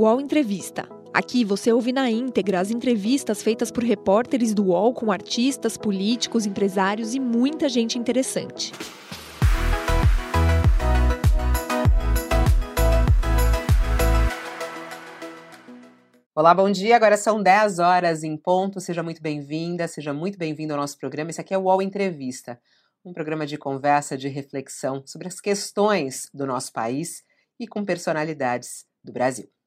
UOL Entrevista. Aqui você ouve na íntegra as entrevistas feitas por repórteres do UOL com artistas, políticos, empresários e muita gente interessante. Olá, bom dia. Agora são 10 horas em ponto. Seja muito bem-vinda, seja muito bem-vindo ao nosso programa. Esse aqui é o UOL Entrevista, um programa de conversa, de reflexão sobre as questões do nosso país e com personalidades do Brasil.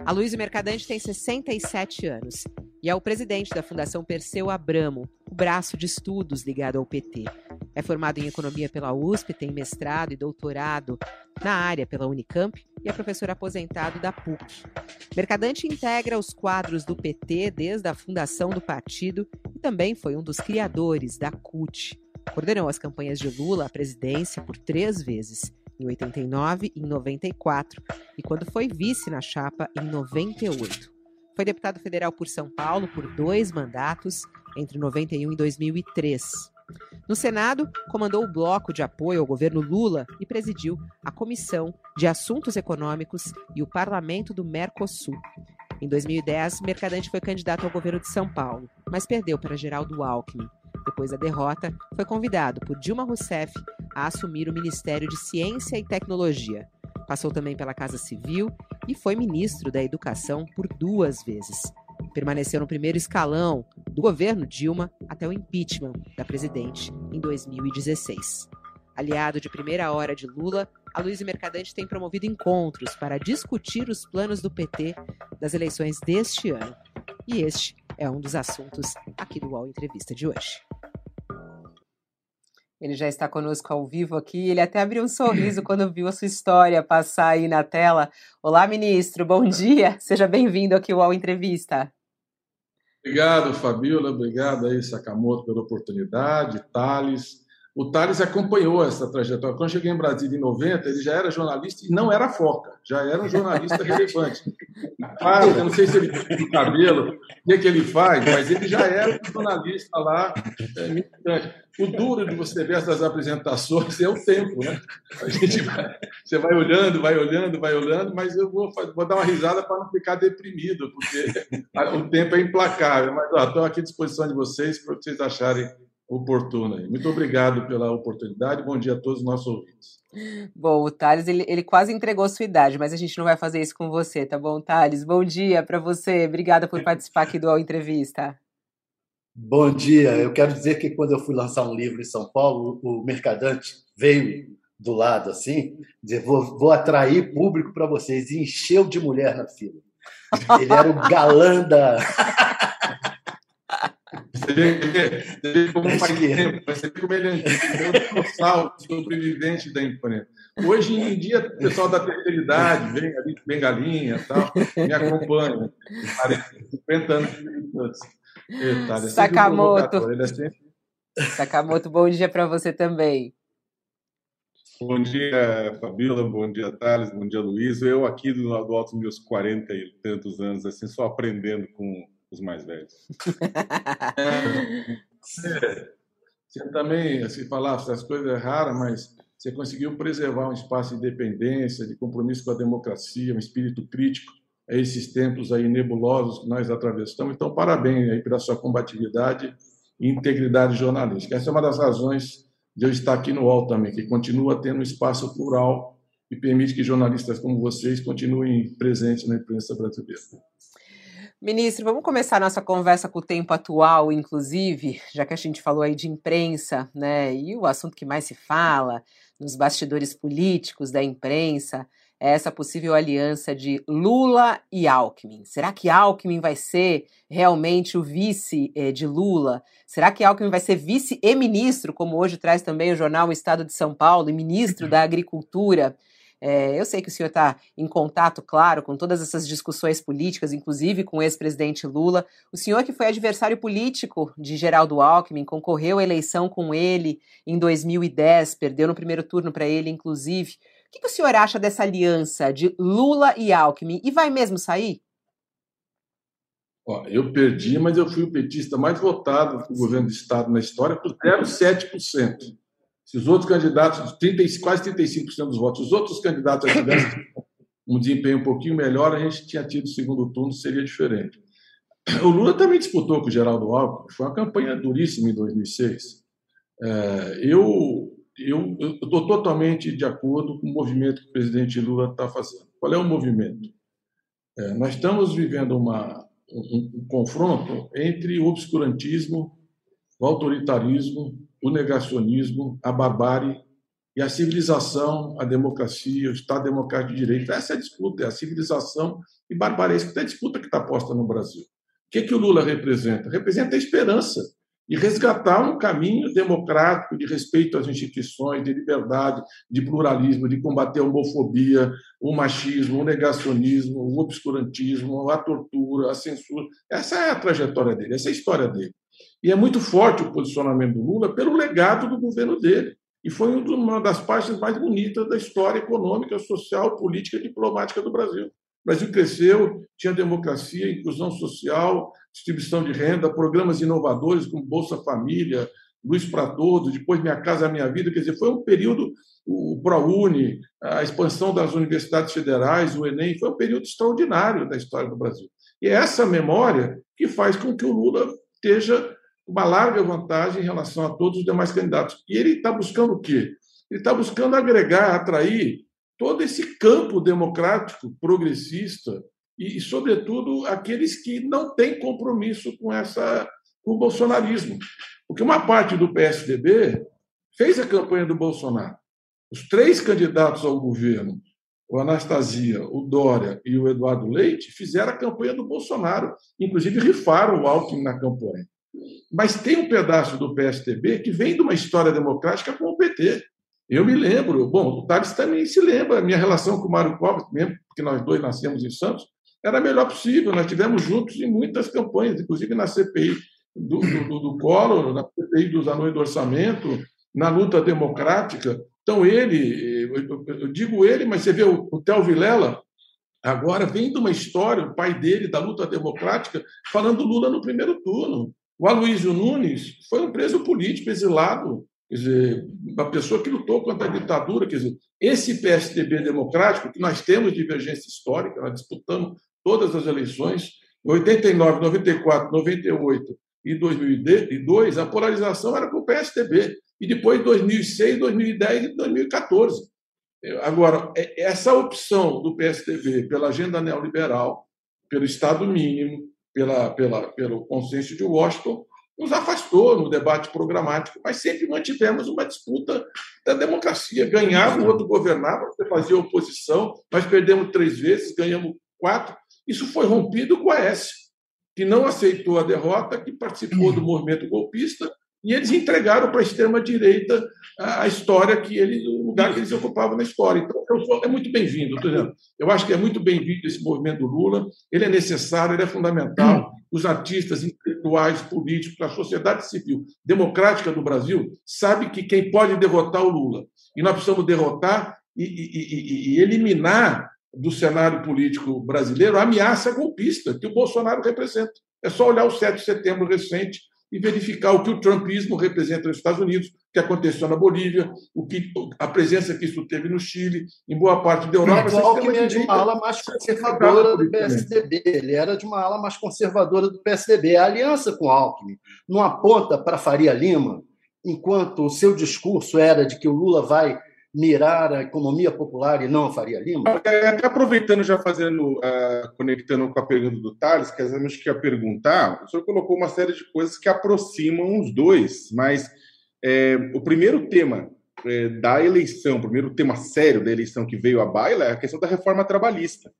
A Luísa Mercadante tem 67 anos e é o presidente da Fundação Perseu Abramo, o braço de estudos ligado ao PT. É formado em economia pela USP, tem mestrado e doutorado na área pela Unicamp e é professor aposentado da PUC. Mercadante integra os quadros do PT desde a fundação do partido e também foi um dos criadores da CUT. Coordenou as campanhas de Lula à presidência por três vezes em 89 e em 94, e quando foi vice na chapa em 98. Foi deputado federal por São Paulo por dois mandatos, entre 91 e 2003. No Senado, comandou o bloco de apoio ao governo Lula e presidiu a Comissão de Assuntos Econômicos e o Parlamento do Mercosul. Em 2010, Mercadante foi candidato ao governo de São Paulo, mas perdeu para Geraldo Alckmin. Depois da derrota, foi convidado por Dilma Rousseff a assumir o Ministério de Ciência e Tecnologia. Passou também pela Casa Civil e foi ministro da Educação por duas vezes. Permaneceu no primeiro escalão do governo Dilma até o impeachment da presidente em 2016. Aliado de primeira hora de Lula, a Luiz Mercadante tem promovido encontros para discutir os planos do PT das eleições deste ano. E este é um dos assuntos aqui do UOL Entrevista de hoje. Ele já está conosco ao vivo aqui. Ele até abriu um sorriso quando viu a sua história passar aí na tela. Olá, ministro, bom dia. Seja bem-vindo aqui ao Entrevista. Obrigado, Fabiola. Obrigado aí, Sakamoto, pela oportunidade. Thales, o Thales acompanhou essa trajetória. Quando cheguei em Brasília em 90, ele já era jornalista e não era foca, já era um jornalista relevante. Claro, eu não sei se ele tem cabelo, o que, é que ele faz, mas ele já era um jornalista lá. É, o duro de você ver essas apresentações é o tempo, né? A gente vai, você vai olhando, vai olhando, vai olhando, mas eu vou, vou dar uma risada para não ficar deprimido, porque o tempo é implacável. Mas estou aqui à disposição de vocês para vocês acharem oportuna. Muito obrigado pela oportunidade. Bom dia a todos os nossos ouvintes. Bom, o Thales, ele, ele quase entregou sua idade, mas a gente não vai fazer isso com você, tá bom, Thales? Bom dia para você. Obrigada por participar aqui do All Entrevista. Bom dia. Eu quero dizer que quando eu fui lançar um livro em São Paulo, o mercadante veio do lado assim, dizer: vou, vou atrair público para vocês, e encheu de mulher na fila. Ele era o galã da. Você vê, como faz tempo, você vê como ele é um salto sobrevivente da imprensa. Hoje em dia, o pessoal da terceira idade vem ali, bengalinha tal, me acompanha. 50 anos de Sakamoto. É sempre... Sakamoto, bom dia para você também. Bom dia, Fabíola, bom dia, Thales, bom dia, Luiz. Eu aqui do, do alto dos meus 40 e tantos anos, assim, só aprendendo com os mais velhos. você, você também, se falar essas coisas é rara, mas você conseguiu preservar um espaço de independência, de compromisso com a democracia, um espírito crítico a esses tempos aí nebulosos que nós atravessamos. Então, parabéns aí pela sua combatividade e integridade jornalística. Essa é uma das razões de eu estar aqui no UOL também, que continua tendo um espaço plural e permite que jornalistas como vocês continuem presentes na imprensa brasileira. Ministro, vamos começar nossa conversa com o tempo atual, inclusive, já que a gente falou aí de imprensa, né? E o assunto que mais se fala nos bastidores políticos da imprensa é essa possível aliança de Lula e Alckmin. Será que Alckmin vai ser realmente o vice eh, de Lula? Será que Alckmin vai ser vice e ministro, como hoje traz também o jornal O Estado de São Paulo, e ministro da Agricultura? É, eu sei que o senhor está em contato, claro, com todas essas discussões políticas, inclusive com o ex-presidente Lula. O senhor, que foi adversário político de Geraldo Alckmin, concorreu à eleição com ele em 2010, perdeu no primeiro turno para ele, inclusive. O que, que o senhor acha dessa aliança de Lula e Alckmin? E vai mesmo sair? Eu perdi, mas eu fui o petista mais votado do governo do Estado na história por 0,7%. Se os outros candidatos, 30, quase 35% dos votos, os outros candidatos tivessem um desempenho um pouquinho melhor, a gente tinha tido o segundo turno, seria diferente. O Lula também disputou com o Geraldo Alckmin, foi uma campanha duríssima em 2006. É, eu eu estou totalmente de acordo com o movimento que o presidente Lula está fazendo. Qual é o movimento? É, nós estamos vivendo uma, um, um confronto entre o obscurantismo, o autoritarismo, o negacionismo, a barbárie e a civilização, a democracia, o Estado Democrático de Direito. Essa é a disputa, é a civilização e barbárie. Essa é a disputa que está posta no Brasil. O que, que o Lula representa? Representa a esperança e resgatar um caminho democrático de respeito às instituições, de liberdade, de pluralismo, de combater a homofobia, o machismo, o negacionismo, o obscurantismo, a tortura, a censura. Essa é a trajetória dele, essa é a história dele. E é muito forte o posicionamento do Lula pelo legado do governo dele. E foi uma das páginas mais bonitas da história econômica, social, política e diplomática do Brasil. O Brasil cresceu, tinha democracia, inclusão social, distribuição de renda, programas inovadores como Bolsa Família, Luz para Todos, depois Minha Casa Minha Vida. Quer dizer, foi um período, o ProUni, a expansão das universidades federais, o Enem, foi um período extraordinário da história do Brasil. E é essa memória que faz com que o Lula esteja uma larga vantagem em relação a todos os demais candidatos. E ele está buscando o quê? Ele está buscando agregar, atrair todo esse campo democrático, progressista, e, sobretudo, aqueles que não têm compromisso com, essa, com o bolsonarismo. Porque uma parte do PSDB fez a campanha do Bolsonaro. Os três candidatos ao governo, o Anastasia, o Dória e o Eduardo Leite, fizeram a campanha do Bolsonaro, inclusive rifaram o Alckmin na campanha. Mas tem um pedaço do PSDB que vem de uma história democrática com o PT. Eu me lembro, bom, o Tales também se lembra, minha relação com o Mário Covas, mesmo porque nós dois nascemos em Santos, era a melhor possível. Nós tivemos juntos em muitas campanhas, inclusive na CPI do, do, do Collor, na CPI dos anões do orçamento, na luta democrática. Então, ele, eu digo ele, mas você vê o, o Vilela, agora vem de uma história, o pai dele, da luta democrática, falando Lula no primeiro turno. O Aloysio Nunes foi um preso político, exilado, Quer dizer, uma pessoa que lutou contra a ditadura, quer dizer, esse PSDB democrático, que nós temos divergência histórica, nós disputamos todas as eleições, em 89, 94, 98 e 2002, a polarização era com o PSDB, e depois 2006, 2010 e 2014. Agora, é, essa opção do PSDB pela agenda neoliberal, pelo Estado mínimo, pela, pela, pelo consenso de Washington, nos afastou no debate programático, mas sempre mantivemos uma disputa da democracia. Ganhava, o outro governava, você fazia oposição, nós perdemos três vezes, ganhamos quatro. Isso foi rompido com a S, que não aceitou a derrota, que participou do movimento golpista, e eles entregaram para a extrema-direita a história que ele, lugar que eles ocupavam na história. Então, é muito bem-vindo. Eu acho que é muito bem-vindo esse movimento do Lula, ele é necessário, ele é fundamental. Os artistas intelectuais, políticos, a sociedade civil democrática do Brasil sabe que quem pode derrotar o Lula. E nós precisamos derrotar e, e, e, e eliminar do cenário político brasileiro a ameaça golpista que o Bolsonaro representa. É só olhar o 7 de setembro recente e verificar o que o trumpismo representa nos Estados Unidos, o que aconteceu na Bolívia, o que a presença que isso teve no Chile, em boa parte da Europa. O Alckmin é de uma ala mais conservadora do PSDB. Ele era de uma ala mais conservadora do PSDB. A aliança com o Alckmin não aponta para Faria Lima, enquanto o seu discurso era de que o Lula vai mirar a economia popular e não a Faria Lima? Até aproveitando, já fazendo, uh, conectando com a pergunta do Thales, que a gente quer perguntar, o senhor colocou uma série de coisas que aproximam os dois, mas é, o primeiro tema é, da eleição, o primeiro tema sério da eleição que veio à baila é a questão da reforma trabalhista.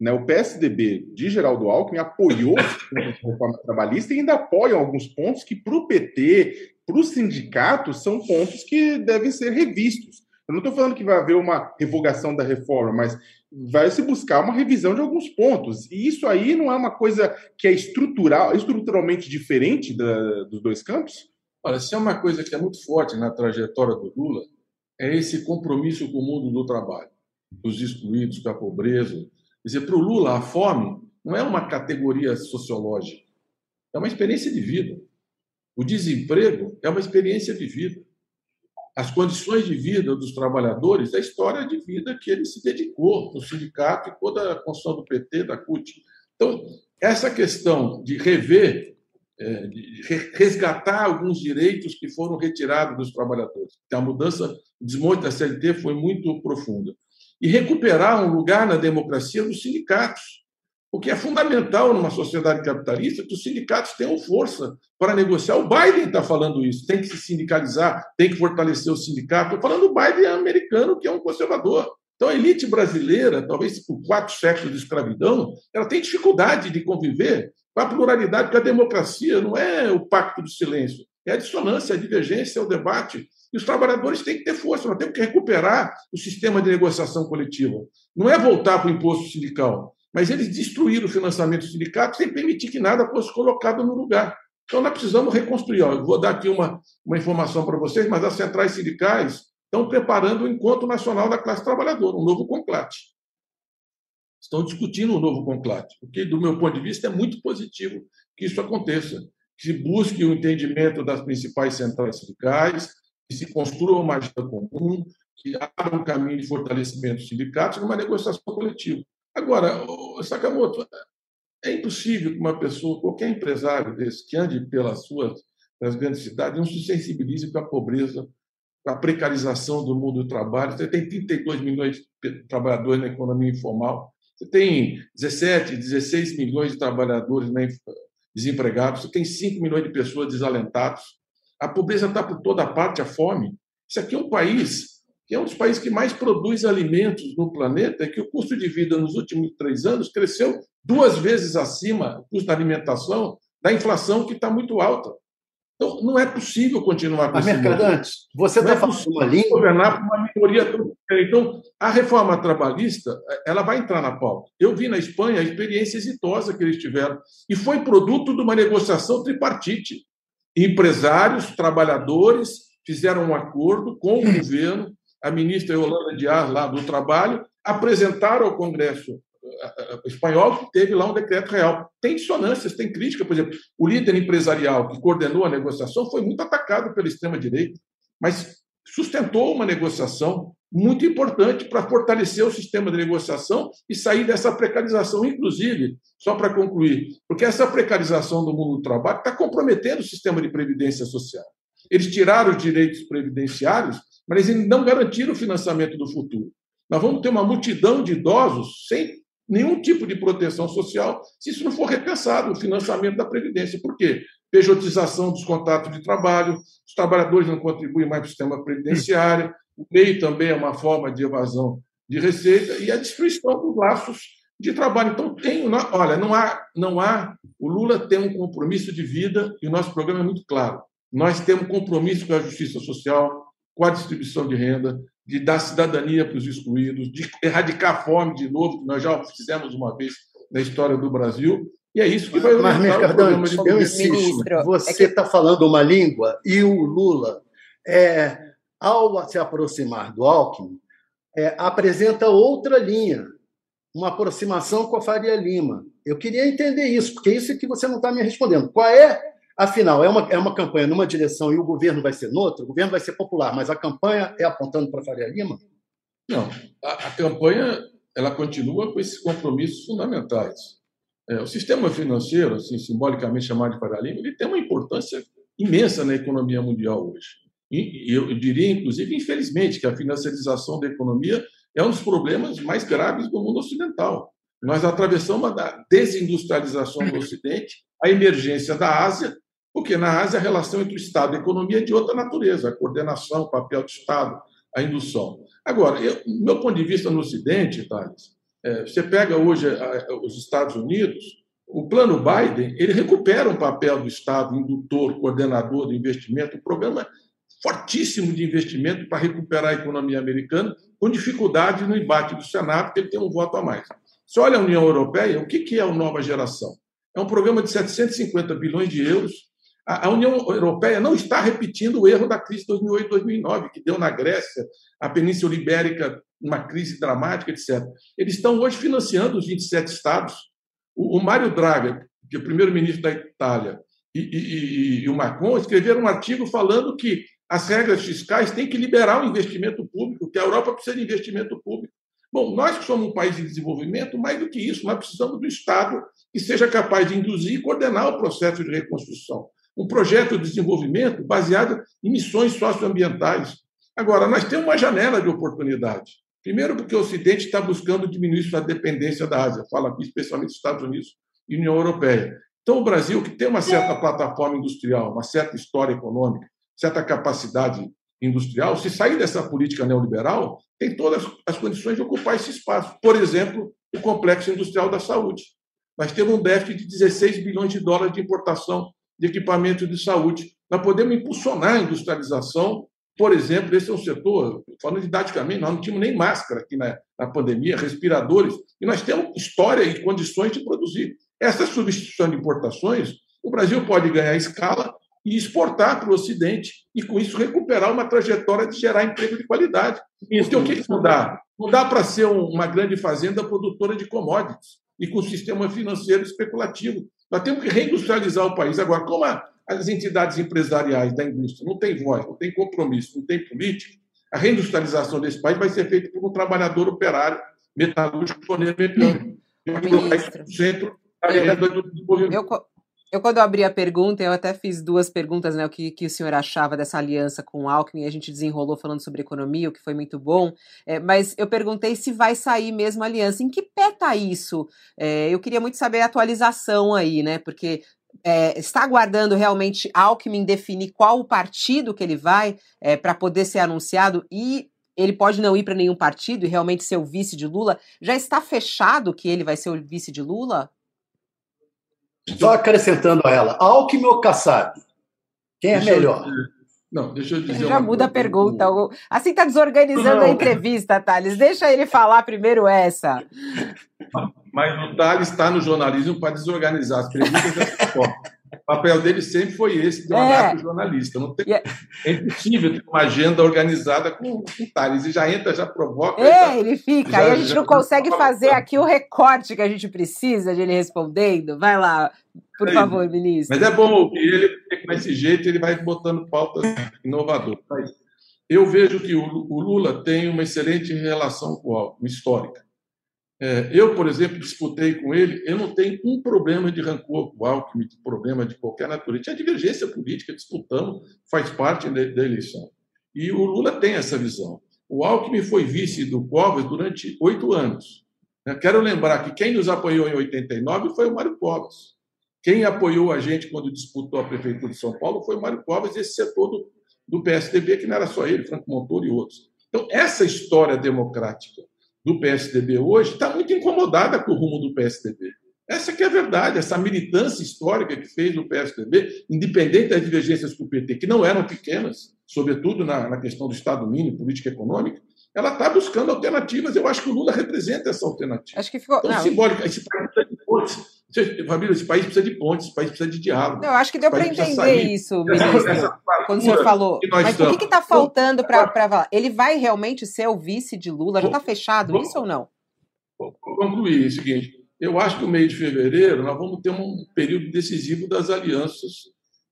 Né, o PSDB de Geraldo Alckmin apoiou a reforma trabalhista e ainda apoia alguns pontos que, para o PT, para os sindicatos, são pontos que devem ser revistos. Eu não estou falando que vai haver uma revogação da reforma, mas vai se buscar uma revisão de alguns pontos. E isso aí não é uma coisa que é estrutural, estruturalmente diferente da, dos dois campos? Olha, se é uma coisa que é muito forte na trajetória do Lula, é esse compromisso com o mundo do trabalho, os excluídos, com a pobreza. Quer dizer, para o Lula, a fome não é uma categoria sociológica, é uma experiência de vida. O desemprego é uma experiência de vida. As condições de vida dos trabalhadores, a história de vida que ele se dedicou no sindicato e toda a construção do PT, da CUT. Então, essa questão de rever, é, de resgatar alguns direitos que foram retirados dos trabalhadores, a mudança, o desmonte da CLT foi muito profunda, e recuperar um lugar na democracia dos sindicatos o que é fundamental numa sociedade capitalista que os sindicatos tenham força para negociar. O Biden está falando isso, tem que se sindicalizar, tem que fortalecer o sindicato. Estou falando do Biden americano, que é um conservador. Então, a elite brasileira, talvez por quatro séculos de escravidão, ela tem dificuldade de conviver com a pluralidade, porque a democracia não é o pacto do silêncio, é a dissonância, a divergência, é o debate. E os trabalhadores têm que ter força, nós temos que recuperar o sistema de negociação coletiva. Não é voltar para o imposto sindical, mas eles destruíram o financiamento do sindicato sem permitir que nada fosse colocado no lugar. Então, nós precisamos reconstruir. Eu vou dar aqui uma, uma informação para vocês, mas as centrais sindicais estão preparando o Encontro Nacional da Classe Trabalhadora, um novo conclate. Estão discutindo um novo conclate, porque, do meu ponto de vista, é muito positivo que isso aconteça, que se busque o entendimento das principais centrais sindicais, que se construa uma agenda comum, que abra um caminho de fortalecimento dos sindicatos numa negociação coletiva. Agora, Sakamoto, é impossível que uma pessoa, qualquer empresário desse, que ande pelas suas pelas grandes cidades, não se sensibilize com a pobreza, com a precarização do mundo do trabalho. Você tem 32 milhões de trabalhadores na economia informal, você tem 17, 16 milhões de trabalhadores desempregados, você tem 5 milhões de pessoas desalentadas. A pobreza está por toda parte, a fome. Isso aqui é um país que é um dos países que mais produz alimentos no planeta, e que o custo de vida nos últimos três anos cresceu duas vezes acima, o custo da alimentação, da inflação que está muito alta. Então, não é possível continuar com Mas, Mercadante, você está é falando uma língua... governar por uma minoria... Então, a reforma trabalhista ela vai entrar na pauta. Eu vi na Espanha a experiência exitosa que eles tiveram, e foi produto de uma negociação tripartite. Empresários, trabalhadores fizeram um acordo com o governo, a ministra Yolanda Dias, lá do Trabalho, apresentaram ao Congresso eh, eh, espanhol que teve lá um decreto real. Tem dissonâncias, tem crítica. Por exemplo, o líder empresarial que coordenou a negociação foi muito atacado pela extrema-direita, mas sustentou uma negociação muito importante para fortalecer o sistema de negociação e sair dessa precarização, inclusive, só para concluir, porque essa precarização do mundo do trabalho está comprometendo o sistema de previdência social. Eles tiraram os direitos previdenciários mas eles não garantiram o financiamento do futuro. Nós vamos ter uma multidão de idosos sem nenhum tipo de proteção social se isso não for repensado, o financiamento da Previdência. Por quê? Pejotização dos contratos de trabalho, os trabalhadores não contribuem mais para o sistema previdenciário, o MEI também é uma forma de evasão de receita e a destruição dos laços de trabalho. Então, tem, olha, não há, não há. O Lula tem um compromisso de vida e o nosso programa é muito claro. Nós temos compromisso com a justiça social, com a distribuição de renda, de dar cidadania para os excluídos, de erradicar a fome de novo, que nós já fizemos uma vez na história do Brasil. E é isso que vai Mas, Mercadante, eu insisto, você está é que... Tá falando uma língua e o Lula, é, ao se aproximar do Alckmin, é, apresenta outra linha, uma aproximação com a Faria Lima. Eu queria entender isso, porque isso é que você não está me respondendo. Qual é Afinal, é uma, é uma campanha numa direção e o governo vai ser noutra? O governo vai ser popular, mas a campanha é apontando para Faria Lima? Não. A, a, campanha ela continua com esses compromissos fundamentais. É, o sistema financeiro, assim, simbolicamente chamado de Faria Lima, ele tem uma importância imensa na economia mundial hoje. E eu diria, inclusive, infelizmente, que a financiarização da economia é um dos problemas mais graves do mundo ocidental. Nós atravessamos a desindustrialização do Ocidente, a emergência da Ásia porque na Ásia a relação entre o Estado e a economia é de outra natureza, a coordenação, o papel do Estado, a indução. Agora, eu, meu ponto de vista no Ocidente, Thales, é, você pega hoje os Estados Unidos, o plano Biden ele recupera um papel do Estado indutor, coordenador do investimento, um programa fortíssimo de investimento para recuperar a economia americana, com dificuldade no embate do Senado, porque ele tem um voto a mais. Se olha a União Europeia, o que é a nova geração? É um programa de 750 bilhões de euros a União Europeia não está repetindo o erro da crise de 2008-2009, que deu na Grécia, a Península Ibérica, uma crise dramática, etc. Eles estão hoje financiando os 27 estados. O, Mário Draghi, que é o primeiro-ministro da Itália, e, e, e, o Macron escreveram um artigo falando que As regras fiscais têm que liberar o investimento público, que a Europa precisa de investimento público. Bom, nós que somos um país de desenvolvimento, mais do que isso, nós precisamos do Estado que seja capaz de induzir e coordenar o processo de reconstrução. Um projeto de desenvolvimento baseado em missões socioambientais. Agora, nós temos uma janela de oportunidade. Primeiro, porque o Ocidente está buscando diminuir sua dependência da Ásia, fala aqui especialmente dos Estados Unidos e União Europeia. Então, o Brasil, que tem uma certa plataforma industrial, uma certa história econômica, certa capacidade industrial, se sair dessa política neoliberal, tem todas as condições de ocupar esse espaço. Por exemplo, o complexo industrial da saúde. Nós temos um déficit de 16 bilhões de dólares de importação de equipamentos de saúde. Nós podemos impulsionar a industrialização por exemplo, esse é um setor, falando didaticamente, nós não tínhamos nem máscara aqui na, na pandemia, respiradores, e nós temos história e condições de produzir. Essa substituição de importações, o Brasil pode ganhar escala e exportar para o Ocidente, e com isso recuperar uma trajetória de gerar emprego de qualidade. Isso, Porque o que não dá? Não dá para ser uma grande fazenda produtora de commodities e com um sistema financeiro especulativo. Nós temos que reindustrializar o país. Agora, como as entidades empresariais da indústria não têm voz, não têm compromisso, não têm política, a reindustrialização desse país vai ser feita por um trabalhador operário metalúrgico mecânico. Centro eu, eu, quando abri a pergunta, eu até fiz duas perguntas, né? O que, que o senhor achava dessa aliança com o Alckmin, a gente desenrolou falando sobre economia, o que foi muito bom. É, mas eu perguntei se vai sair mesmo a aliança. Em que pé tá isso? É, eu queria muito saber a atualização aí, né? Porque é, está aguardando realmente Alckmin definir qual o partido que ele vai é, para poder ser anunciado e ele pode não ir para nenhum partido e realmente ser o vice de Lula? Já está fechado que ele vai ser o vice de Lula? Só acrescentando a ela, Alckmin ou Kassab? Quem é deixa melhor? Eu, não, deixa eu dizer. Ele já muda a pergunta. Assim está desorganizando não. a entrevista, Thales. Deixa ele falar primeiro essa. Mas o Thales está no jornalismo para desorganizar as perguntas dessa forma. O papel dele sempre foi esse, de é. jornalista. Não tem, yeah. É impossível ter uma agenda organizada com, com o Thales. E já entra, já provoca. É, já, ele fica. Já, Aí a gente já, não consegue fazer aqui o recorte que a gente precisa de ele respondendo. Vai lá, por é favor, ministro. Mas é bom ouvir ele, porque com esse jeito ele vai botando pautas inovadoras. Eu vejo que o, o Lula tem uma excelente relação com o Alckmin, histórica. É, eu, por exemplo, disputei com ele, eu não tenho um problema de rancor com o Alckmin, problema de qualquer natureza. Tinha divergência política, disputamos, faz parte da eleição. E o Lula tem essa visão. O Alckmin foi vice do Covas durante oito anos. Quero lembrar que quem nos apoiou em 89 foi o Mário Covas. Quem apoiou a gente quando disputou a Prefeitura de São Paulo foi o Mário Covas e esse setor do, do PSDB, que não era só ele, Franco Montoro e outros. Então, essa história democrática do PSDB hoje está muito incomodada com o rumo do PSDB. Essa que é a verdade, essa militância histórica que fez o PSDB, independente das divergências com o PT, que não eram pequenas, sobretudo na, na questão do Estado mínimo, política econômica, ela está buscando alternativas. Eu acho que o Lula representa essa alternativa. Acho que ficou. Então, não, simbólico. Esse precisa de pontes. Família, esse país precisa de pontes, esse país precisa de diálogo. Não, eu acho que deu para entender isso, ministro, essa, quando o senhor falou. Mas estamos. o que está faltando para? Ele vai realmente ser o vice de Lula? Já está fechado isso ou não? Vou concluir o seguinte. Eu acho que no mês de fevereiro nós vamos ter um período decisivo das alianças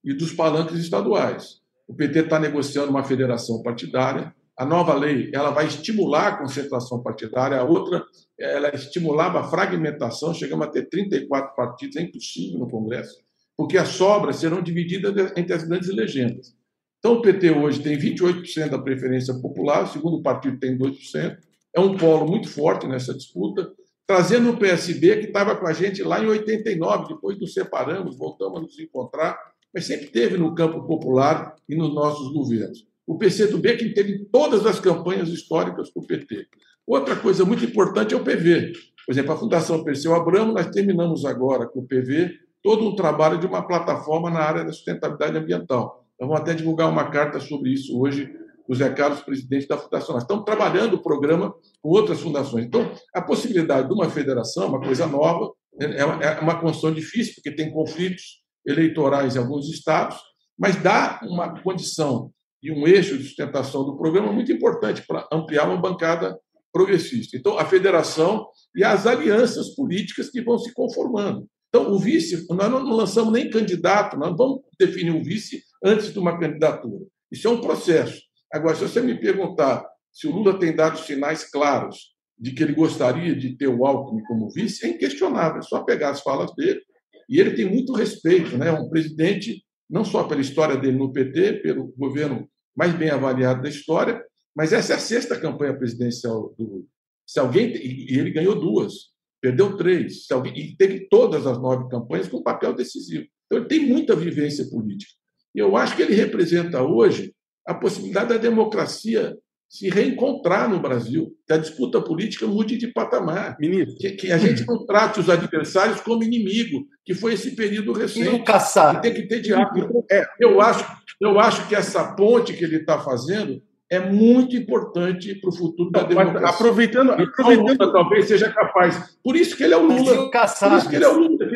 e dos palanques estaduais. O PT está negociando uma federação partidária a nova lei ela vai estimular a concentração partidária, a outra ela estimulava a fragmentação, chegamos a ter 34 partidos, é impossível no Congresso, porque as sobras serão divididas entre as grandes legendas. Então, o PT hoje tem 28% da preferência popular, o segundo partido tem 2%, é um polo muito forte nessa disputa, trazendo o PSB, que estava com a gente lá em 89, depois nos separamos, voltamos a nos encontrar, mas sempre teve no campo popular e nos nossos governos o PCdoB que teve todas as campanhas históricas com o PT. Outra coisa muito importante é o PV. Por exemplo, a Fundação Perseu Abramo, nós terminamos agora com o PV todo um trabalho de uma plataforma na área da sustentabilidade ambiental. Então, vamos até divulgar uma carta sobre isso hoje o Zé Carlos, presidente da Fundação. Nós estamos trabalhando o programa com outras fundações. Então, a possibilidade de uma federação, uma coisa nova, é uma é construção difícil, porque tem conflitos eleitorais em alguns estados, mas dá uma condição e um eixo de sustentação do programa muito importante para ampliar uma bancada progressista. Então, a federação e as alianças políticas que vão se conformando. Então, o vice, nós não lançamos nem candidato, nós vamos definir o vice antes de uma candidatura. Isso é um processo. Agora, se você me perguntar se o Lula tem dado sinais claros de que ele gostaria de ter o Alckmin como vice, é inquestionável. É só pegar as falas dele. E ele tem muito respeito, né? É um presidente, não só pela história dele no PT, pelo governo mais bem avaliado da história, mas essa é a sexta campanha presidencial do. Se alguém. E ele ganhou duas, perdeu três, se alguém, e teve todas as nove campanhas com papel decisivo. Então, ele tem muita vivência política. E eu acho que ele representa hoje a possibilidade da democracia se reencontrar no Brasil, que a disputa política mude de patamar. Ministro. Que, que a gente não trate os adversários como inimigo, que foi esse período recente. E não caçar. tem que ter diálogo. É, eu, acho, eu acho que essa ponte que ele está fazendo é muito importante para o futuro da democracia. Aproveitando, aproveitando Lula talvez seja capaz. Por isso que ele é o Lula. Por isso que ele é o Lula.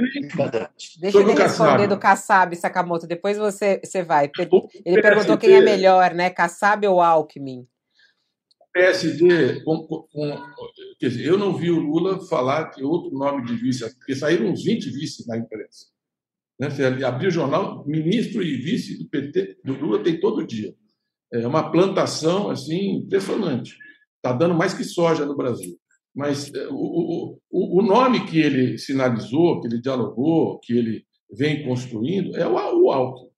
Deixa ele responder do Kassab, Sakamoto. Depois você, você vai. Ele perguntou quem é melhor, né? Kassab ou Alckmin? PSD, com, com, quer dizer, eu não vi o Lula falar que outro nome de vice, porque saíram uns 20 vice na imprensa. Né? Você abriu o jornal, ministro e vice do PT, do Lula, tem todo dia. É uma plantação assim impressionante. Está dando mais que soja no Brasil. Mas é, o, o, o nome que ele sinalizou, que ele dialogou, que ele vem construindo, é o, o Alckmin.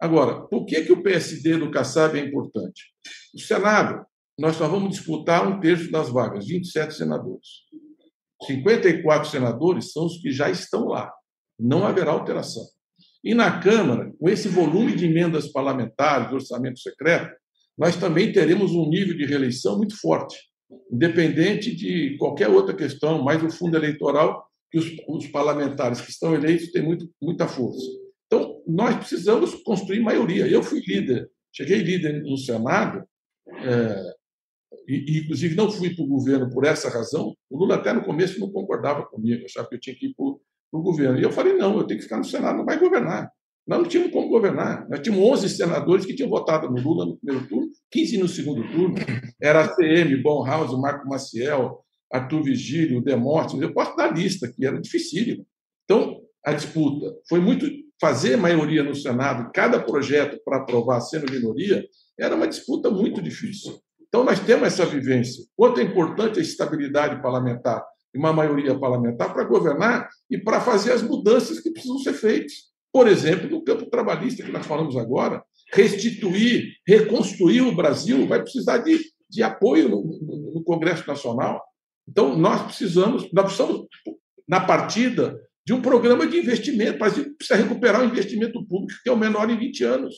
Agora, por que, que o PSD do Kassab é importante? O Senado, nós só vamos disputar um terço das vagas, 27 senadores. 54 senadores são os que já estão lá. Não haverá alteração. E na Câmara, com esse volume de emendas parlamentares, orçamento secreto, nós também teremos um nível de reeleição muito forte, independente de qualquer outra questão, mas o fundo eleitoral, que os, os parlamentares que estão eleitos têm muito, muita força. Então, nós precisamos construir maioria. Eu fui líder, cheguei líder no Senado, é, e, inclusive não fui para o governo por essa razão. O Lula até no começo não concordava comigo, achava que eu tinha que ir para o governo. E eu falei, não, eu tenho que ficar no Senado, não vai governar. Nós não tínhamos como governar. Nós tínhamos 11 senadores que tinham votado no Lula no primeiro turno, 15 no segundo turno. Era a CM, Bonhouse, Marco Maciel, Arthur Vigílio, Demóstenes. Eu posso dar lista, que era dificílimo. Então, a disputa foi muito fazer maioria no Senado, cada projeto para aprovar sendo minoria, era uma disputa muito difícil. Então, nós temos essa vivência. Quanto é importante a estabilidade parlamentar uma maioria parlamentar para governar e para fazer as mudanças que precisam ser feitas. Por exemplo, no campo trabalhista que nós falamos agora, restituir, reconstruir o Brasil vai precisar de, de apoio no, no, Congresso Nacional. Então, nós precisamos, nós precisamos, na partida, de um programa de investimento. O Brasil precisa recuperar o investimento público, que é o menor em 20 anos.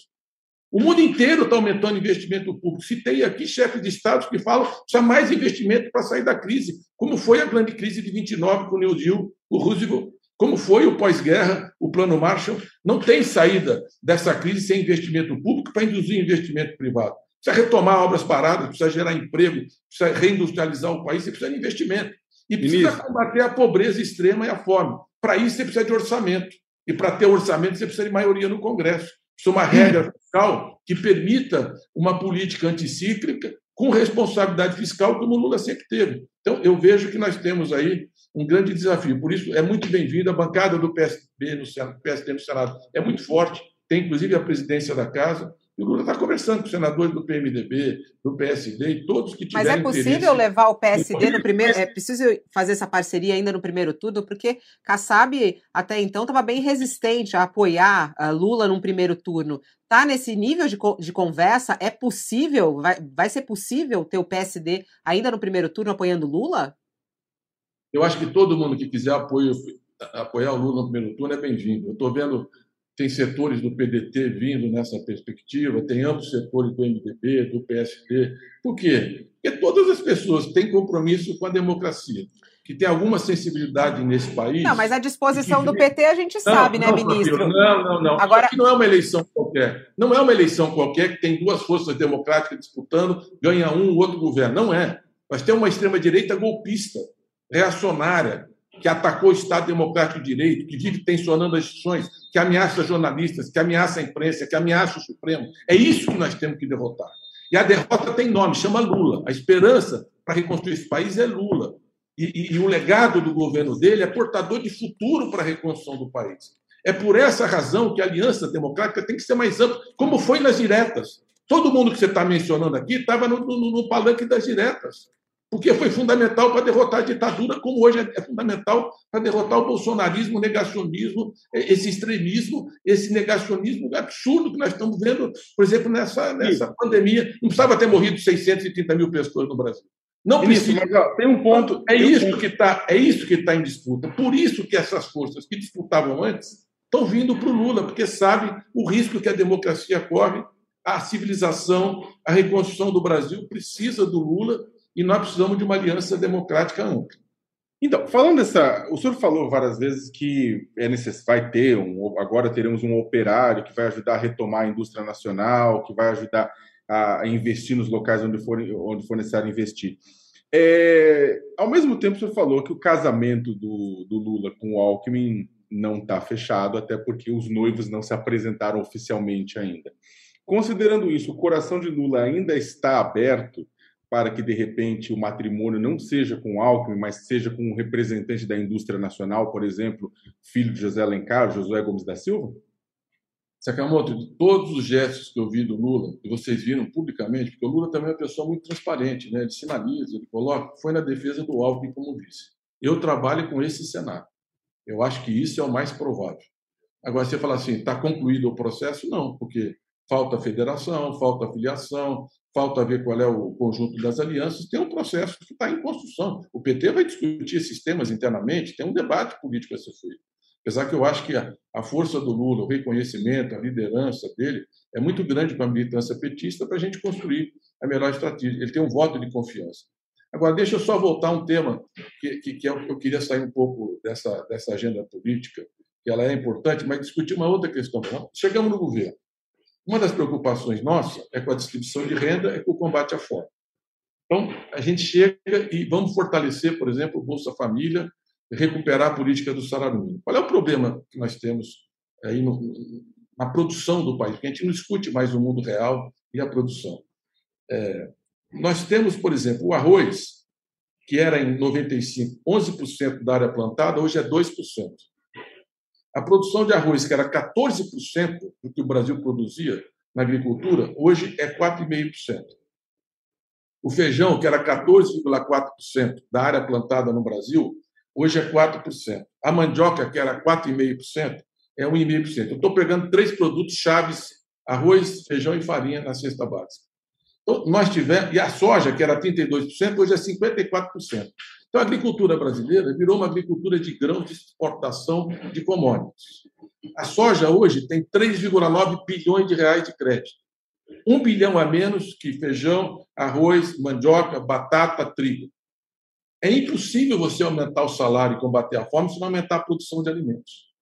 O mundo inteiro está aumentando investimento público. Se tem aqui chefes de estados que falam que precisa mais investimento para sair da crise, como foi a grande crise de 29 com o New Deal, o Roosevelt, como foi o pós-guerra, o Plano Marshall. Não tem saída dessa crise sem investimento público para induzir investimento privado. Precisa retomar obras paradas, precisa gerar emprego, precisa reindustrializar o país, você precisa de investimento. E precisa combater a pobreza extrema e a fome. Para isso, você precisa de orçamento. E para ter orçamento, você precisa de maioria no Congresso. Isso é uma regra fiscal que permita uma política anticíclica com responsabilidade fiscal, como o Lula sempre teve. Então, eu vejo que nós temos aí um grande desafio. Por isso, é muito bem-vindo. A bancada do PSB no PSD no Senado é muito forte, tem inclusive a presidência da casa. E o Lula está conversando com os senadores do PMDB, do PSD e todos que tiverem Mas é possível interesse... levar o PSD no primeiro... É preciso fazer essa parceria ainda no primeiro turno, porque Kassab até então estava bem resistente a apoiar a Lula num primeiro turno. Está nesse nível de, de conversa? É possível? Vai, vai ser possível ter o PSD ainda no primeiro turno apoiando Lula? Eu acho que todo mundo que quiser apoio, apoiar o Lula no primeiro turno é bem-vindo. Eu estou vendo tem setores do PDT vindo nessa perspectiva, tem amplos setores do MDB, do PSD. Por quê? Porque todas as pessoas têm compromisso com a democracia, que tem alguma sensibilidade nesse país. Não, mas a disposição que... do PT a gente não, sabe, né, não, né, ministro? Não, não, não. Agora não é uma eleição qualquer. Não é uma eleição qualquer que tem duas forças democráticas disputando, ganha um, o outro governo. Não é. Nós temos uma extrema-direita golpista, reacionária, que atacou o Estado Democrático de Direito, que vive tensionando as instituições, que ameaça jornalistas, que ameaça a imprensa, que ameaça o Supremo. É isso que nós temos que derrotar. E a derrota tem nome, chama Lula. A esperança para reconstruir esse país é Lula. E, e, e o legado do governo dele é portador de futuro para a reconstrução do país. É por essa razão que a aliança democrática tem que ser mais ampla, como foi nas diretas. Todo mundo que você está mencionando aqui estava no, no, no palanque das diretas porque foi fundamental para derrotar a ditadura, como hoje é fundamental para derrotar o bolsonarismo, o negacionismo, esse extremismo, esse negacionismo absurdo que nós estamos vendo, por exemplo, nessa, nessa pandemia. Não precisava ter morrido 630 mil pessoas no Brasil. Não precisa. Mas, ó, tem um ponto. É isso um... que está. É isso que está em disputa. Por isso que essas forças que disputavam antes estão vindo para o Lula, porque sabem o risco que a democracia corre, a civilização, a reconstrução do Brasil precisa do Lula e nós precisamos de uma aliança democrática ampla. Então, falando dessa, o senhor falou várias vezes que é necessário, vai ter um, agora teremos um operário que vai ajudar a retomar a indústria nacional, que vai ajudar a investir nos locais onde for, onde for necessário investir. É, ao mesmo tempo, o senhor falou que o casamento do, do Lula com o Alckmin não está fechado, até porque os noivos não se apresentaram oficialmente ainda. Considerando isso, o coração de Lula ainda está aberto para que, de repente, o matrimônio não seja com Alckmin, mas seja com um representante da indústria nacional, por exemplo, filho de José Alencar, Josué Gomes da Silva? Sakamoto, de todos os gestos que eu vi do Lula, e vocês viram publicamente, porque o Lula também é uma pessoa muito transparente, né? ele sinaliza, ele coloca, foi na defesa do Alckmin como vice. Eu trabalho com esse cenário. Eu acho que isso é o mais provável. Agora, você fala assim, está concluído o processo? Não, porque falta federação, falta filiação, falta ver qual é o conjunto das alianças, tem um processo que está em construção. O PT vai discutir esses temas internamente, tem um debate político a ser feito. Apesar que eu acho que a, força do Lula, o reconhecimento, a liderança dele é muito grande para a militância petista para a gente construir a melhor estratégia. Ele tem um voto de confiança. Agora, deixa eu só voltar a um tema que, que, que é eu queria sair um pouco dessa, dessa agenda política, que ela é importante, mas discutir uma outra questão. Chegamos no governo. Uma das preocupações nossa é com a distribuição de renda, é com o combate à fome. Então, a gente chega e vamos fortalecer, por exemplo, o Bolsa Família, recuperar a política do salário. Qual é o problema que nós temos aí no, na produção do país? Porque a gente não discute mais o mundo real e a produção. É, nós temos, por exemplo, o arroz, que era em 95 11% da área plantada, hoje é 2%. A produção de arroz, que era 14% do que o Brasil produzia na agricultura, hoje é 4,5%. O feijão, que era 14,4% da área plantada no Brasil, hoje é 4%. A mandioca, que era 4,5%, é 1,5%. Eu estou pegando três produtos chaves: arroz, feijão e farinha na cesta básica. Então, nós tivemos, e a soja, que era 32%, hoje é 54%. Então, a agricultura brasileira virou uma agricultura de grãos de exportação de commodities. A soja hoje tem 3,9 bilhões de reais de crédito. Um bilhão a menos que feijão, arroz, mandioca, batata, trigo. É impossível você aumentar o salário e combater a fome se não aumentar a produção de alimentos.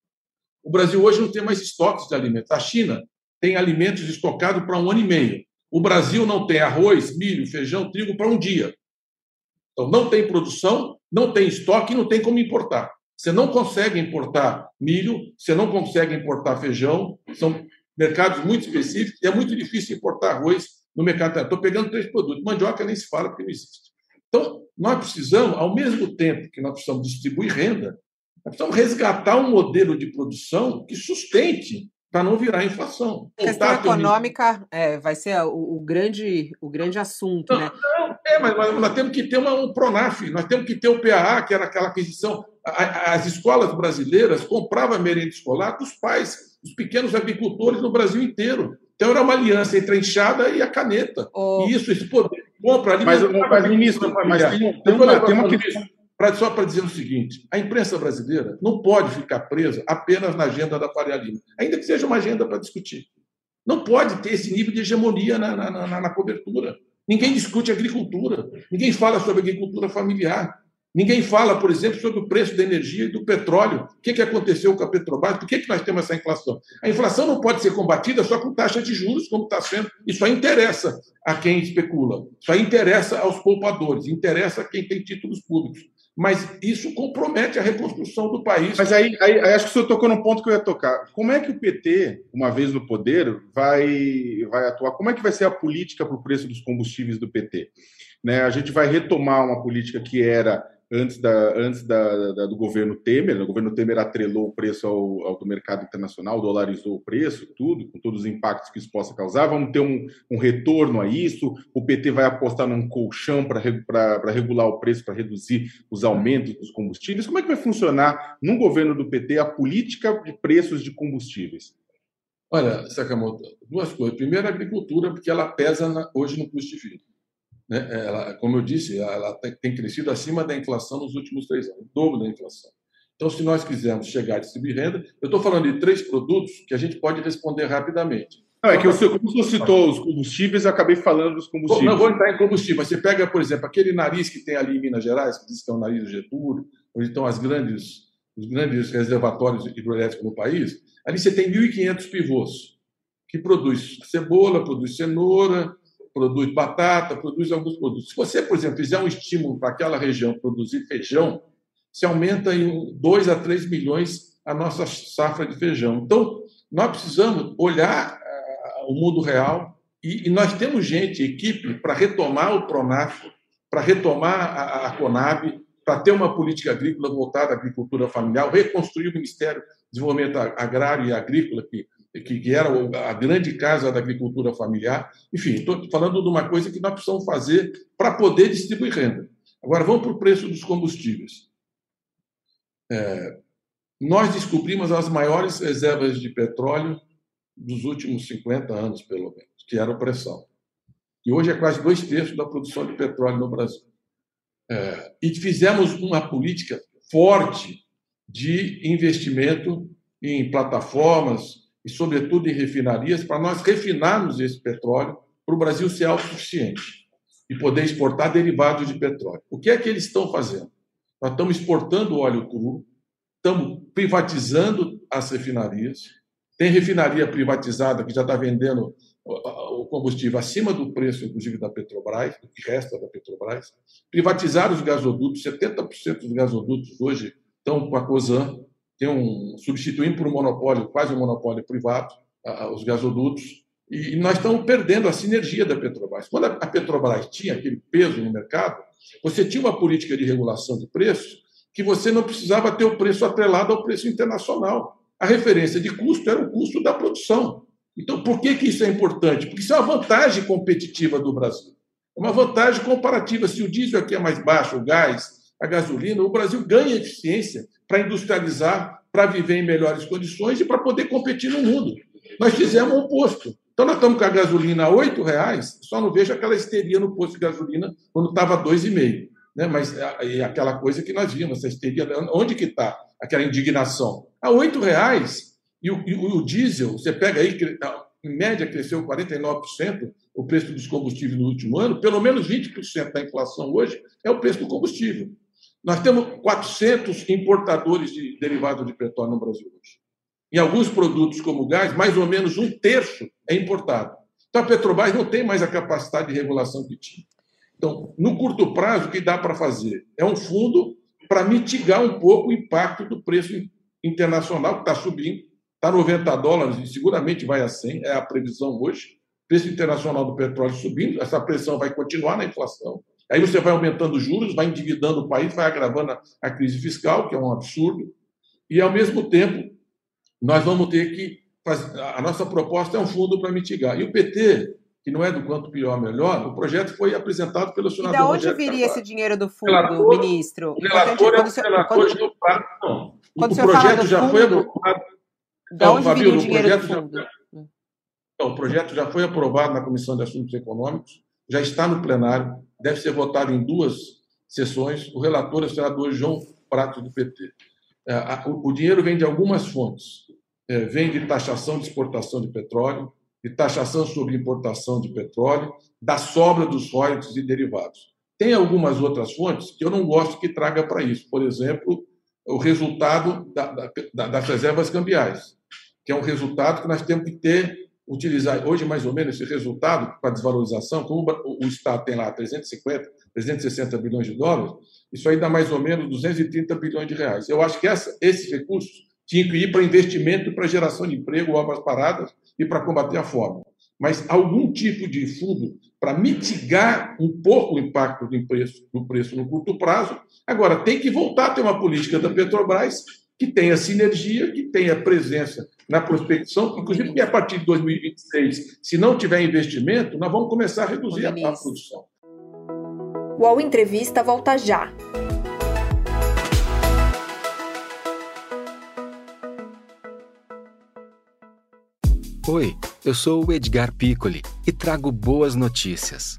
O Brasil hoje não tem mais estoques de alimentos. A China tem alimentos estocados para um ano e meio. O Brasil não tem arroz, milho, feijão, trigo para um dia. Então, não tem produção, não tem estoque, não tem como importar. Você não consegue importar milho, você não consegue importar feijão, são mercados muito específicos, e é muito difícil importar arroz no mercado. Estou pegando três produtos. Mandioca nem se fala porque não existe. Então, nós precisamos, ao mesmo tempo que nós precisamos distribuir renda, nós precisamos resgatar um modelo de produção que sustente para não virar inflação. A questão econômica é, vai ser o, o, grande, o grande assunto, não, né? Não, é, mas, mas, nós temos que ter uma, um Pronaf, nós temos que ter o PAA, que era aquela aquisição. As escolas brasileiras compravam merenda escolar dos pais, dos pequenos agricultores no Brasil inteiro. Então era uma aliança entre a enxada e a caneta. Oh. E isso, esse poder compra ali. Mas, mas ministro, mas tem, tem, uma, tem uma questão só para dizer o seguinte: a imprensa brasileira não pode ficar presa apenas na agenda da Faria Lima, ainda que seja uma agenda para discutir. Não pode ter esse nível de hegemonia na, na, na, na cobertura. Ninguém discute agricultura, ninguém fala sobre agricultura familiar. Ninguém fala, por exemplo, sobre o preço da energia e do petróleo. O que, que aconteceu com a Petrobras? Por que, que nós temos essa inflação? A inflação não pode ser combatida só com taxa de juros, como está sendo. Isso aí interessa a quem especula. Isso aí interessa aos poupadores, interessa a quem tem títulos públicos mas isso compromete a reconstrução do país. Mas aí, aí, acho que o senhor tocou no ponto que eu ia tocar. Como é que o PT, uma vez no poder, vai, vai atuar? Como é que vai ser a política para o preço dos combustíveis do PT? Né, a gente vai retomar uma política que era antes, da, antes da, da, do governo Temer. O governo Temer atrelou o preço ao, ao, do mercado internacional, dolarizou o preço, tudo, com todos os impactos que isso possa causar. Vamos ter um, um retorno a isso. O PT vai apostar num colchão para regular o preço, para reduzir os aumentos dos combustíveis. Como é que vai funcionar no governo do PT a política de preços de combustíveis? Olha, Sakamoto, duas coisas. Primeiro, a agricultura, porque ela pesa na, hoje no custo de vida. Né? Ela, como eu disse, ela tem crescido acima da inflação nos últimos três anos, o dobro da inflação. Então, se nós quisermos chegar a distribuir renda, eu estou falando de três produtos que a gente pode responder rapidamente. Não, é que o senhor, como senhor citou os combustíveis, eu acabei falando dos combustíveis. Não vou entrar em combustível, mas você pega, por exemplo, aquele nariz que tem ali em Minas Gerais, que diz que é o nariz do Getúlio, onde estão as grandes, os grandes reservatórios hidroelétricos no país, ali você tem 1.500 pivôs, que produz cebola, produz cenoura, produz batata, produz alguns produtos. Se você, por exemplo, fizer um estímulo para aquela região produzir feijão, se aumenta em 2 a 3 milhões a nossa safra de feijão. Então, nós precisamos olhar uh, o mundo real e, nós temos gente, equipe, para retomar o Pronaf, para retomar a, a Conab, para ter uma política agrícola voltada à agricultura familiar, reconstruir o Ministério do Desenvolvimento Agrário e Agrícola, que que, era a grande casa da agricultura familiar. Enfim, estou falando de uma coisa que nós precisamos fazer para poder distribuir renda. Agora, vamos para o preço dos combustíveis. É, nós descobrimos as maiores reservas de petróleo dos últimos 50 anos, pelo menos, que era a pressão. E hoje é quase dois terços da produção de petróleo no Brasil. É, e fizemos uma política forte de investimento em plataformas, e, sobretudo, em refinarias, para nós refinarmos esse petróleo para o Brasil ser autossuficiente e poder exportar derivados de petróleo. O que é que eles estão fazendo? Nós estamos exportando óleo cru, estamos privatizando as refinarias. Tem refinaria privatizada que já está vendendo o combustível acima do preço, inclusive, da Petrobras, do que resta da Petrobras. Privatizar os gasodutos, 70% dos gasodutos hoje estão com a COSAN, tem um substituindo por um monopólio, quase um monopólio privado, os gasodutos, e nós estamos perdendo a sinergia da Petrobras. Quando a Petrobras tinha aquele peso no mercado, você tinha uma política de regulação de preços que você não precisava ter o preço atrelado ao preço internacional. A referência de custo era o custo da produção. Então, por que, que isso é importante? Porque isso é uma vantagem competitiva do Brasil. É uma vantagem comparativa. Se o diesel aqui é mais baixo, o gás, a gasolina, o Brasil ganha eficiência para industrializar, para viver em melhores condições e para poder competir no mundo. Nós fizemos o oposto. Então, nós estamos com a gasolina a R$ reais, só não vejo aquela histeria no posto de gasolina quando estava a 2,5. Né? Mas é aquela coisa que nós vimos, essa histeria, onde que está aquela indignação? A R$ reais e o, e o, diesel, você pega aí, em média cresceu 49% o preço dos combustíveis no último ano, pelo menos 20% da inflação hoje é o preço do combustível. Nós temos 400 importadores de derivados de petróleo no Brasil hoje. Em alguns produtos, como gás, mais ou menos um terço é importado. Então, a Petrobras não tem mais a capacidade de regulação que tinha. Então, no curto prazo, o que dá para fazer? É um fundo para mitigar um pouco o impacto do preço internacional, que está subindo, está 90 dólares e seguramente vai a 100, é a previsão hoje. Preço internacional do petróleo subindo, essa pressão vai continuar na inflação. Aí você vai aumentando os juros, vai endividando o país, vai agravando a, a crise fiscal, que é um absurdo, e, ao mesmo tempo, nós vamos ter que. Fazer, a nossa proposta é um fundo para mitigar. E o PT, que não é do quanto pior, melhor, o projeto foi apresentado pelo senador. E de onde Rogério viria Carvalho. esse dinheiro do fundo, relator, ministro? O relator quando, é o relator quando, não. Quando o projeto já fundo, foi aprovado. De onde viria o dinheiro do fundo? Já, então, o projeto já foi aprovado na Comissão de Assuntos Econômicos, já está no plenário, deve ser votado em duas sessões. O relator é o senador João Prato, do PT. É, o dinheiro vem de algumas fontes. É, vem de taxação de exportação de petróleo, de taxação sobre importação de petróleo, da sobra dos royalties e derivados. Tem algumas outras fontes que eu não gosto que traga para isso. Por exemplo, o resultado da, da, das reservas cambiais, que é um resultado que nós temos que ter utilizar hoje mais ou menos esse resultado com a desvalorização, como o Estado tem lá 350, 360 bilhões de dólares, isso aí dá mais ou menos 230 bilhões de reais. Eu acho que essa, esses recursos tinham que ir para investimento para geração de emprego, obras paradas e para combater a fome. mas algum tipo de fundo para mitigar um pouco o impacto do preço, do preço no curto prazo. Agora, tem que voltar a ter uma política da Petrobras que tenha sinergia, que tenha presença na prospecção, inclusive porque a partir de 2026, se não tiver investimento, nós vamos começar a reduzir a, a produção. O UOL Entrevista volta já. Oi, eu sou o Edgar Piccoli e trago boas notícias.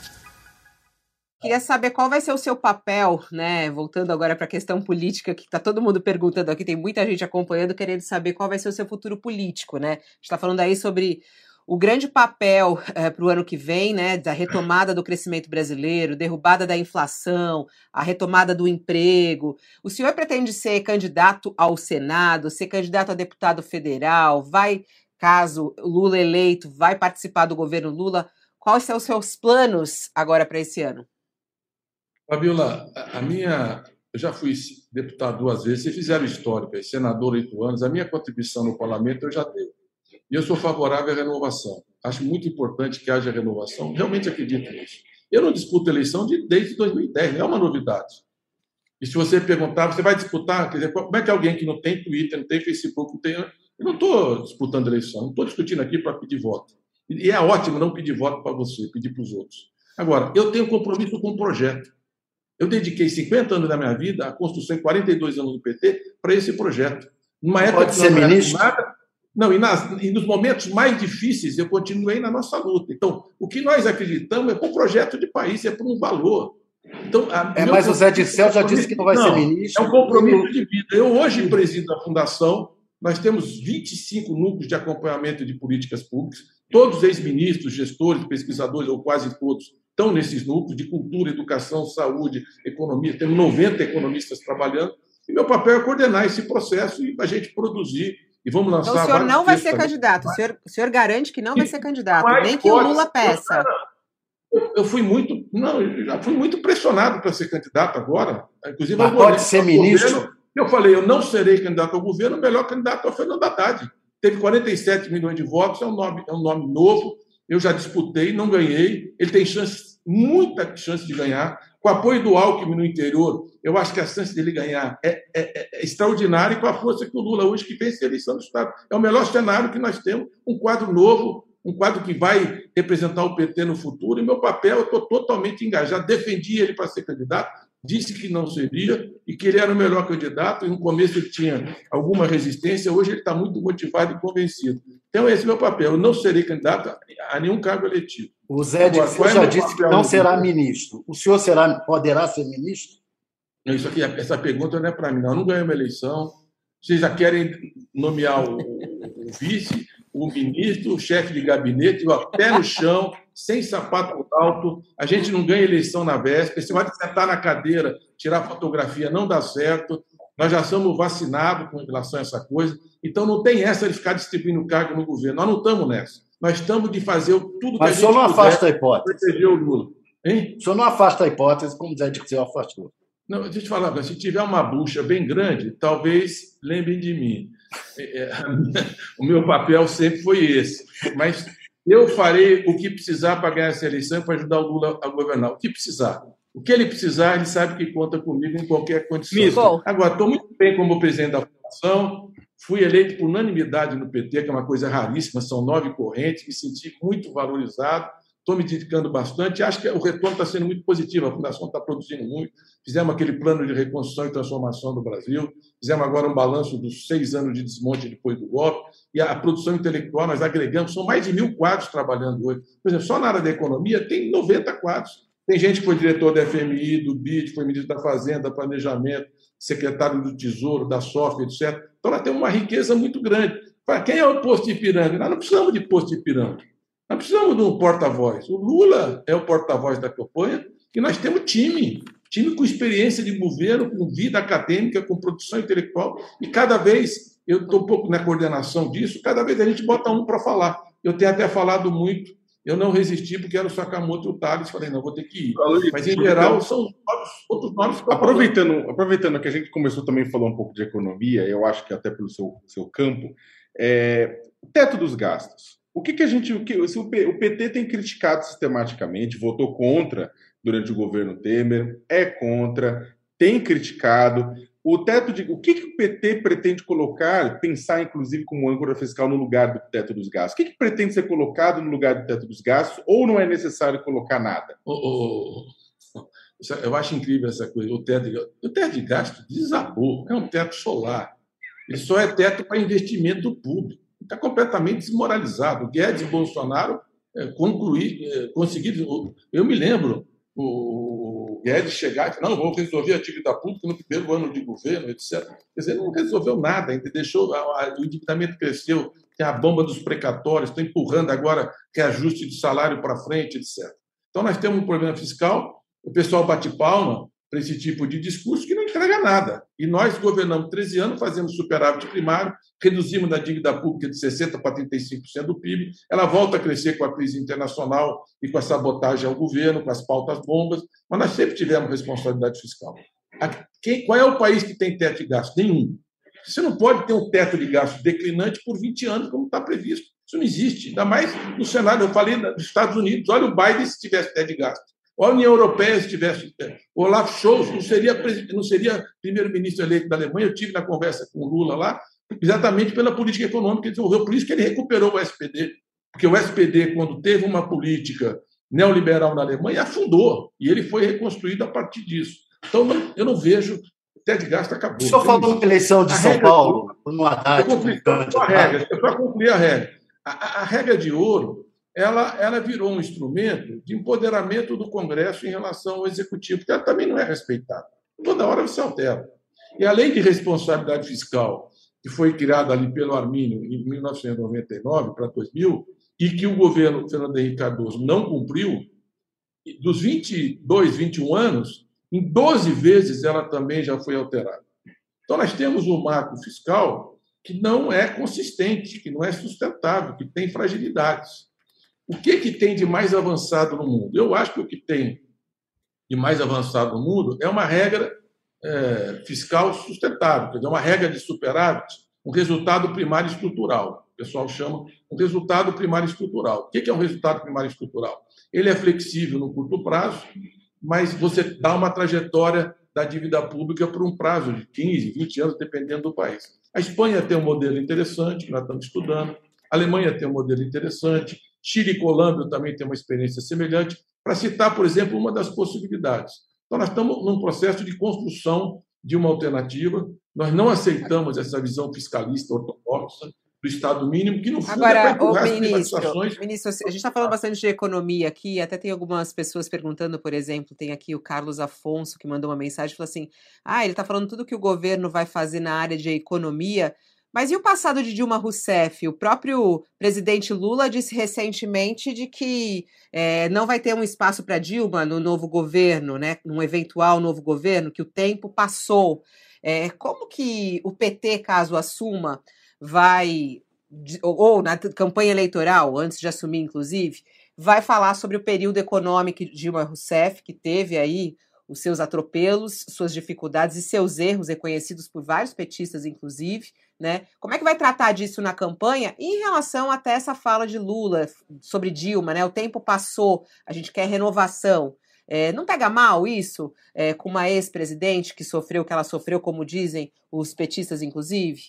Queria saber qual vai ser o seu papel, né? Voltando agora para a questão política, que está todo mundo perguntando aqui, tem muita gente acompanhando, querendo saber qual vai ser o seu futuro político, né? A gente está falando aí sobre o grande papel é, eh, para o ano que vem, né, da retomada do crescimento brasileiro, derrubada da inflação, a retomada do emprego. O senhor pretende ser candidato ao Senado, ser candidato a deputado federal? Vai, caso Lula eleito, vai participar do governo Lula? Quais são os seus planos agora para esse ano? Fabiola, a minha. Eu já fui deputado duas vezes, vocês fizeram histórica, senador oito anos, a minha contribuição no parlamento eu já dei. E eu sou favorável à renovação. Acho muito importante que haja renovação. Realmente acredito nisso. Eu não disputo eleição de, desde 2010, não é uma novidade. E se você perguntar, você vai disputar? Quer dizer, como é que alguém que não tem Twitter, não tem Facebook, não tem. Eu não estou disputando eleição, não estou discutindo aqui para pedir voto. E é ótimo não pedir voto para você, pedir para os outros. Agora, eu tenho compromisso com o projeto. Eu dediquei 50 anos da minha vida à construção em 42 anos do PT para esse projeto. Numa época Pode ser ministro? Nada, não, e, nas, e, nos momentos mais difíceis eu continuei na nossa luta. Então, o que nós acreditamos é para um projeto de país, é para um valor. Então, a, é, mas o Zé Dissel já disse que não vai não, ser ministro. É um compromisso de vida. Eu hoje presido a fundação, nós temos 25 núcleos de acompanhamento de políticas públicas, todos ex-ministros, gestores, pesquisadores, ou quase todos, estão nesses núcleos de cultura, educação, saúde, economia. Temos 90 economistas trabalhando. E meu papel é coordenar esse processo e a gente produzir e vamos lançar. Então, o senhor não vai ser candidato. O senhor, o senhor garante que não vai ser candidato, nem que o Lula peça. Eu, eu fui muito, não, eu já fui muito pressionado para ser candidato agora. Inclusive, Mas pode ser ministro. Governo, eu falei, eu não serei candidato ao governo, o melhor candidato é o Fernando Haddad. Teve 47 milhões de votos, é um nome, é um nome novo. Eu já disputei, não ganhei. Ele tem chance, muita chance de ganhar. Com o apoio do Alckmin no interior, eu acho que a chance dele ganhar é, é, é extraordinária e com a força que o Lula hoje que vence a eleição do Estado. É o melhor cenário que nós temos, um quadro novo, um quadro que vai representar o PT no futuro. E meu papel, eu estou totalmente engajado. Defendi ele para ser candidato, disse que não seria e que ele era o melhor candidato. E no começo ele tinha alguma resistência, hoje ele está muito motivado e convencido. Então, esse é o meu papel. Eu não serei candidato a nenhum cargo eletivo. O Zé Agora, é já disse que não será ministro. O senhor será, poderá ser ministro? Isso aqui, essa pergunta não é para mim, não. Eu não ganhei uma eleição. Vocês já querem nomear o, o vice, o ministro, o chefe de gabinete, o pé no chão, sem sapato alto. A gente não ganha eleição na véspera. Você vai sentar na cadeira, tirar fotografia, não dá certo. Nós já somos vacinados com relação a essa coisa. Então não tem essa de ficar distribuindo cargo no governo. Nós não estamos nessa. Nós estamos de fazer tudo que Mas a gente Mas não afasta a hipótese. Proteger o Lula. Hein? O senhor não afasta a hipótese, como Zé que o afastou. Não, deixa eu te falar, se tiver uma bucha bem grande, talvez lembrem de mim. É, é, o meu papel sempre foi esse. Mas eu farei o que precisar para ganhar essa eleição para ajudar o Lula a governar. O que precisar. O que ele precisar, ele sabe que conta comigo em qualquer condição. Agora, estou muito bem como presidente da Fundação, fui eleito por unanimidade no PT, que é uma coisa raríssima, são nove correntes, me senti muito valorizado estou me dedicando bastante. Acho que o retorno está sendo muito positivo. A Fundação está produzindo muito. Fizemos aquele plano de reconstrução e transformação do Brasil. Fizemos agora um balanço dos seis anos de desmonte depois do golpe. E a produção intelectual nós agregamos. São mais de mil quadros trabalhando hoje. Por exemplo, só na área da economia tem 90 quadros. Tem gente que foi diretor da FMI, do BID, foi ministro da Fazenda, Planejamento, secretário do Tesouro, da SOF, etc. Então, nós temos uma riqueza muito grande. Quem é o posto de Ipiranga? Nós não precisamos de posto de Ipiranga. Nós precisamos de um porta-voz. O Lula é o porta-voz da campanha e nós temos time. time com experiência de governo, com vida acadêmica, com produção intelectual, e cada vez, eu estou um pouco na coordenação disso, cada vez a gente bota um para falar. Eu tenho até falado muito, eu não resisti porque era o Sakamoto e o Thales, falei, não, vou ter que ir. Mas, em geral, são outros nomes. Aproveitando, aproveitando que a gente começou também a falar um pouco de economia, eu acho que até pelo seu, seu campo, é, teto dos gastos. O que, que a gente. O, que, o PT tem criticado sistematicamente, votou contra durante o governo Temer, é contra, tem criticado. O teto de. O que, que o PT pretende colocar, pensar, inclusive, como âncora fiscal no lugar do teto dos gastos? O que, que pretende ser colocado no lugar do teto dos gastos, ou não é necessário colocar nada? Oh, oh, oh. Eu acho incrível essa coisa. O teto, o teto de gasto desabou, é um teto solar. Ele só é teto para investimento público. Está completamente desmoralizado. Guedes e Bolsonaro é, concluir, é, conseguiram. Eu me lembro o Guedes chegar e falar, não, vou resolver a dívida pública no primeiro ano de governo, etc. Quer dizer, não resolveu nada, ainda deixou, o endividamento cresceu, tem a bomba dos precatórios, está empurrando agora reajuste de salário para frente, etc. Então, nós temos um problema fiscal, o pessoal bate palma para esse tipo de discurso que não entrega nada. E nós governamos 13 anos, fazemos superávit primário, reduzimos a dívida pública de 60% para 35% do PIB, ela volta a crescer com a crise internacional e com a sabotagem ao governo, com as pautas bombas, mas nós sempre tivemos responsabilidade fiscal. Quem, qual é o país que tem teto de gasto? Nenhum. Você não pode ter um teto de gasto declinante por 20 anos, como está previsto. Isso não existe. Ainda mais no cenário, eu falei dos Estados Unidos. Olha o Biden se tivesse teto de gasto. A União Europeia se tivesse. O Olaf Scholz não seria, não seria primeiro-ministro eleito da Alemanha. Eu tive na conversa com o Lula lá exatamente pela política econômica que ele desenvolveu. Por isso que ele recuperou o SPD. Porque o SPD, quando teve uma política neoliberal na Alemanha, afundou. E ele foi reconstruído a partir disso. Então, eu não vejo. Ted Gasto acabou. O senhor falou da eleição de a São Paulo, no Haddad. Eu concluí, a regra, para concluir a regra. A, a, regra de ouro ela, ela virou um instrumento de empoderamento do Congresso em relação ao Executivo, porque ela também não é respeitada. Toda hora você altera. E além de responsabilidade fiscal que foi criada ali pelo Armínio em 1999 para 2000, e que o governo Fernando Henrique Cardoso não cumpriu, dos 22, 21 anos, em 12 vezes ela também já foi alterada. Então, nós temos um marco fiscal que não é consistente, que não é sustentável, que tem fragilidades. O que, que tem de mais avançado no mundo? Eu acho que o que tem de mais avançado no mundo é uma regra é, fiscal sustentável, quer dizer, uma regra de superávit, um resultado primário estrutural. O pessoal chama um resultado primário estrutural. O que é um resultado primário estrutural? Ele é flexível no curto prazo, mas você dá uma trajetória da dívida pública por um prazo de 15, 20 anos, dependendo do país. A Espanha tem um modelo interessante, que nós estamos estudando. A Alemanha tem um modelo interessante. Chile e Colômbia também têm uma experiência semelhante. Para citar, por exemplo, uma das possibilidades. Então, nós estamos num processo de construção de uma alternativa. Nós não aceitamos essa visão fiscalista ortodoxa do Estado mínimo, que no fundo Agora, é para ministro, ministro, a gente está falando bastante de economia aqui, até tem algumas pessoas perguntando, por exemplo, tem aqui o Carlos Afonso que mandou uma mensagem, falou assim, ah, ele está falando tudo que o governo vai fazer na área de economia, mas e o passado de Dilma Rousseff? O próprio presidente Lula disse recentemente de que é, não vai ter um espaço para Dilma no novo governo, né? Num eventual novo governo, que o tempo passou. É, como que o PT, caso assuma, vai ou na campanha eleitoral, antes de assumir, inclusive, vai falar sobre o período econômico de Dilma Rousseff, que teve aí os seus atropelos, suas dificuldades e seus erros reconhecidos por vários petistas, inclusive, né? Como é que vai tratar disso na campanha? E em relação até essa fala de Lula sobre Dilma, né? O tempo passou, a gente quer renovação. É, não pega mal isso é, com uma ex-presidente que sofreu o que ela sofreu, como dizem os petistas, inclusive?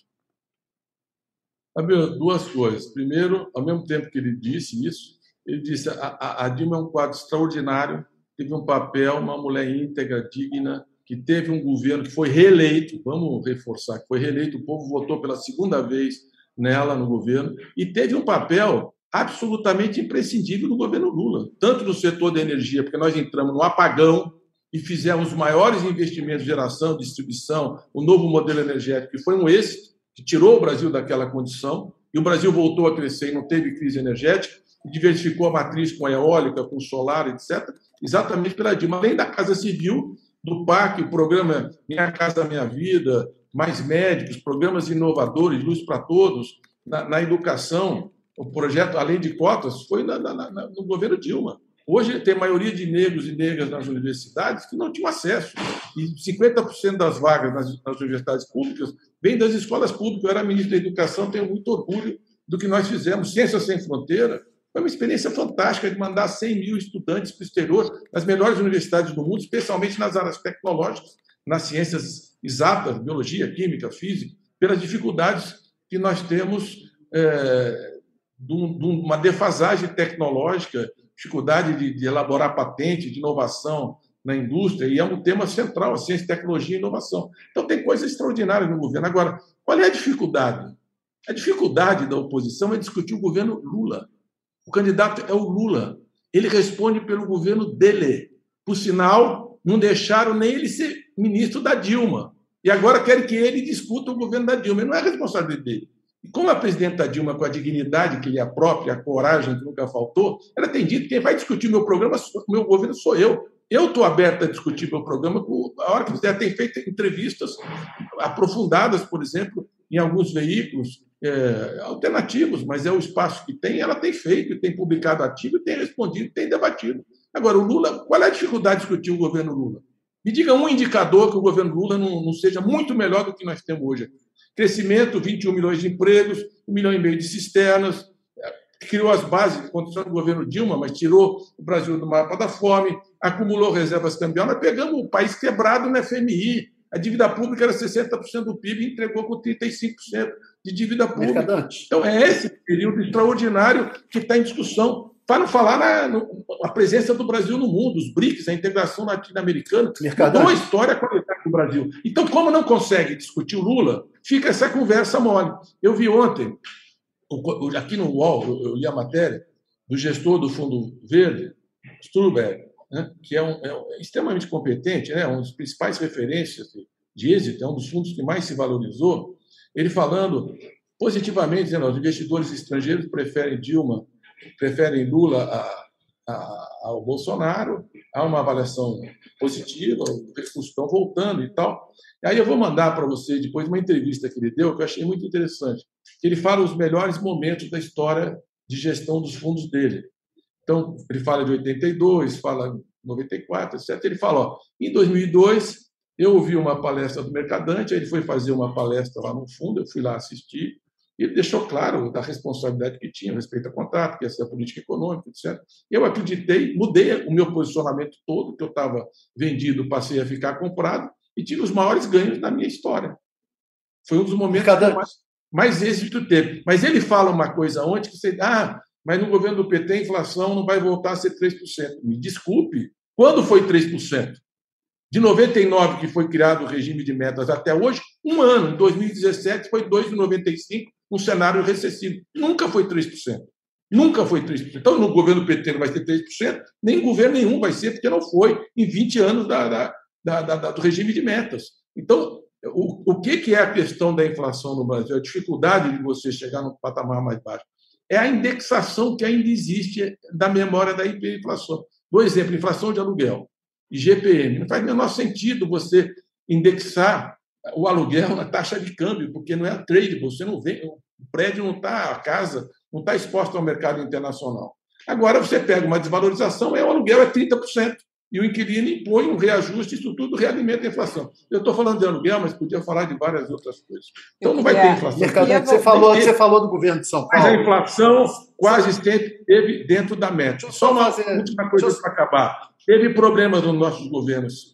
Duas coisas. Primeiro, ao mesmo tempo que ele disse isso, ele disse a, a, a Dilma é um quadro extraordinário, teve um papel, uma mulher íntegra, digna, que teve um governo que foi reeleito, vamos reforçar, que foi reeleito, o povo votou pela segunda vez nela no governo, e teve um papel absolutamente imprescindível no governo Lula, tanto no setor da energia, porque nós entramos no apagão e fizemos os maiores investimentos geração, distribuição, o novo modelo energético, que foi um êxito, que tirou o Brasil daquela condição, e o Brasil voltou a crescer e não teve crise energética, diversificou a matriz com a eólica, com solar, etc., exatamente pela Dilma. Além da Casa Civil, do PAC, o programa Minha Casa Minha Vida, mais médicos, programas inovadores, luz para todos, na, na, educação, o projeto Além de Cotas, foi na, na, no governo Dilma. Hoje tem maioria de negros e negras nas universidades que não tinham acesso. E 50% das vagas nas, nas, universidades públicas vêm das escolas públicas. Eu era ministro da Educação, tenho muito orgulho do que nós fizemos. Ciência Sem Fronteira foi uma experiência fantástica de mandar 100 mil estudantes para o exterior, nas melhores universidades do mundo, especialmente nas áreas tecnológicas, nas ciências exatas, biologia, química, física, pelas dificuldades que nós temos é, de uma defasagem tecnológica dificuldade de, de elaborar patente, de inovação na indústria, e é um tema central, a ciência, tecnologia e inovação. Então, tem coisas extraordinárias no governo. Agora, qual é a dificuldade? A dificuldade da oposição é discutir o governo Lula. O candidato é o Lula. Ele responde pelo governo dele. Por sinal, não deixaram nem ele ser ministro da Dilma. E agora querem que ele discuta o governo da Dilma. E não é responsabilidade dele. E como a presidenta Dilma, com a dignidade que lhe é própria, a coragem que nunca faltou, ela tem dito que quem vai discutir meu programa, meu governo, sou eu. Eu estou aberto a discutir meu programa a hora que quiser. Tem feito entrevistas aprofundadas, por exemplo, em alguns veículos é, alternativos, mas é o espaço que tem. Ela tem feito, tem publicado ativo, tem respondido, tem debatido. Agora, o Lula, qual é a dificuldade de discutir o governo Lula? Me diga um indicador que o governo Lula não, não seja muito melhor do que nós temos hoje. Crescimento, 21 milhões de empregos, 1 milhão e meio de cisternas, criou as bases de condição do governo Dilma, mas tirou o Brasil do mapa da fome, acumulou reservas cambiais. Nós pegamos o país quebrado no FMI. A dívida pública era 60% do PIB e entregou com 35% de dívida pública. Então, é esse período extraordinário que está em discussão. Para não falar na no, a presença do Brasil no mundo, os BRICS, a integração latino-americana, mudou a história qualidade do Brasil. Então, como não consegue discutir o Lula, fica essa conversa mole. Eu vi ontem, aqui no UOL, eu li a matéria do gestor do Fundo Verde, Sturberg, né, que é, um, é, extremamente competente, né, uma das principais referências de êxito, é um dos fundos que mais se valorizou, ele falando positivamente, dizendo, os investidores estrangeiros preferem Dilma preferem Lula a, a, ao Bolsonaro, há uma avaliação positiva, os recursos estão voltando e tal. Aí eu vou mandar para você depois uma entrevista que ele deu, que eu achei muito interessante. Ele fala os melhores momentos da história de gestão dos fundos dele. Então, ele fala de 82, fala 94, etc. Ele fala, ó, em 2002, eu ouvi uma palestra do Mercadante, aí ele foi fazer uma palestra lá no fundo, eu fui lá assistir, ele deixou claro da responsabilidade que tinha respeito ao contrato, que ia ser a política econômica, etc. Eu acreditei, mudei o meu posicionamento todo, que eu estava vendido, passei a ficar comprado, e tive os maiores ganhos da minha história. Foi um dos momentos mais, mais êxito teve. Mas ele fala uma coisa ontem que você. Ah, mas no governo do PT a inflação não vai voltar a ser 3%. Me desculpe, quando foi 3%? De 99, que foi criado o regime de metas, até hoje, um ano. Em 2017 foi 2,95, um cenário recessivo. Nunca foi 3%. Nunca foi 3%. Então, no governo PT não vai ser 3%, nem governo nenhum vai ser, porque não foi em 20 anos da, da, da, da do regime de metas. Então, o, o que, que é a questão da inflação no Brasil? A dificuldade de você chegar num patamar mais baixo. É a indexação que ainda existe da memória da hiperinflação. Por exemplo, inflação de aluguel e GPM. Não faz o menor sentido você indexar o aluguel na taxa de câmbio, porque não é trade, você não vê, o prédio não está, a casa não está exposta ao mercado internacional. Agora você pega uma desvalorização, é o aluguel é 30%, e o inquilino impõe um reajuste, isso tudo realimenta a inflação. Eu estou falando de aluguel, mas podia falar de várias outras coisas. Então não vai ter inflação. Mercadante, você falou, você falou do governo de São Paulo. Mas a inflação quase sempre teve dentro da meta. Só uma fazer... última coisa para acabar. Teve problemas nos nossos governos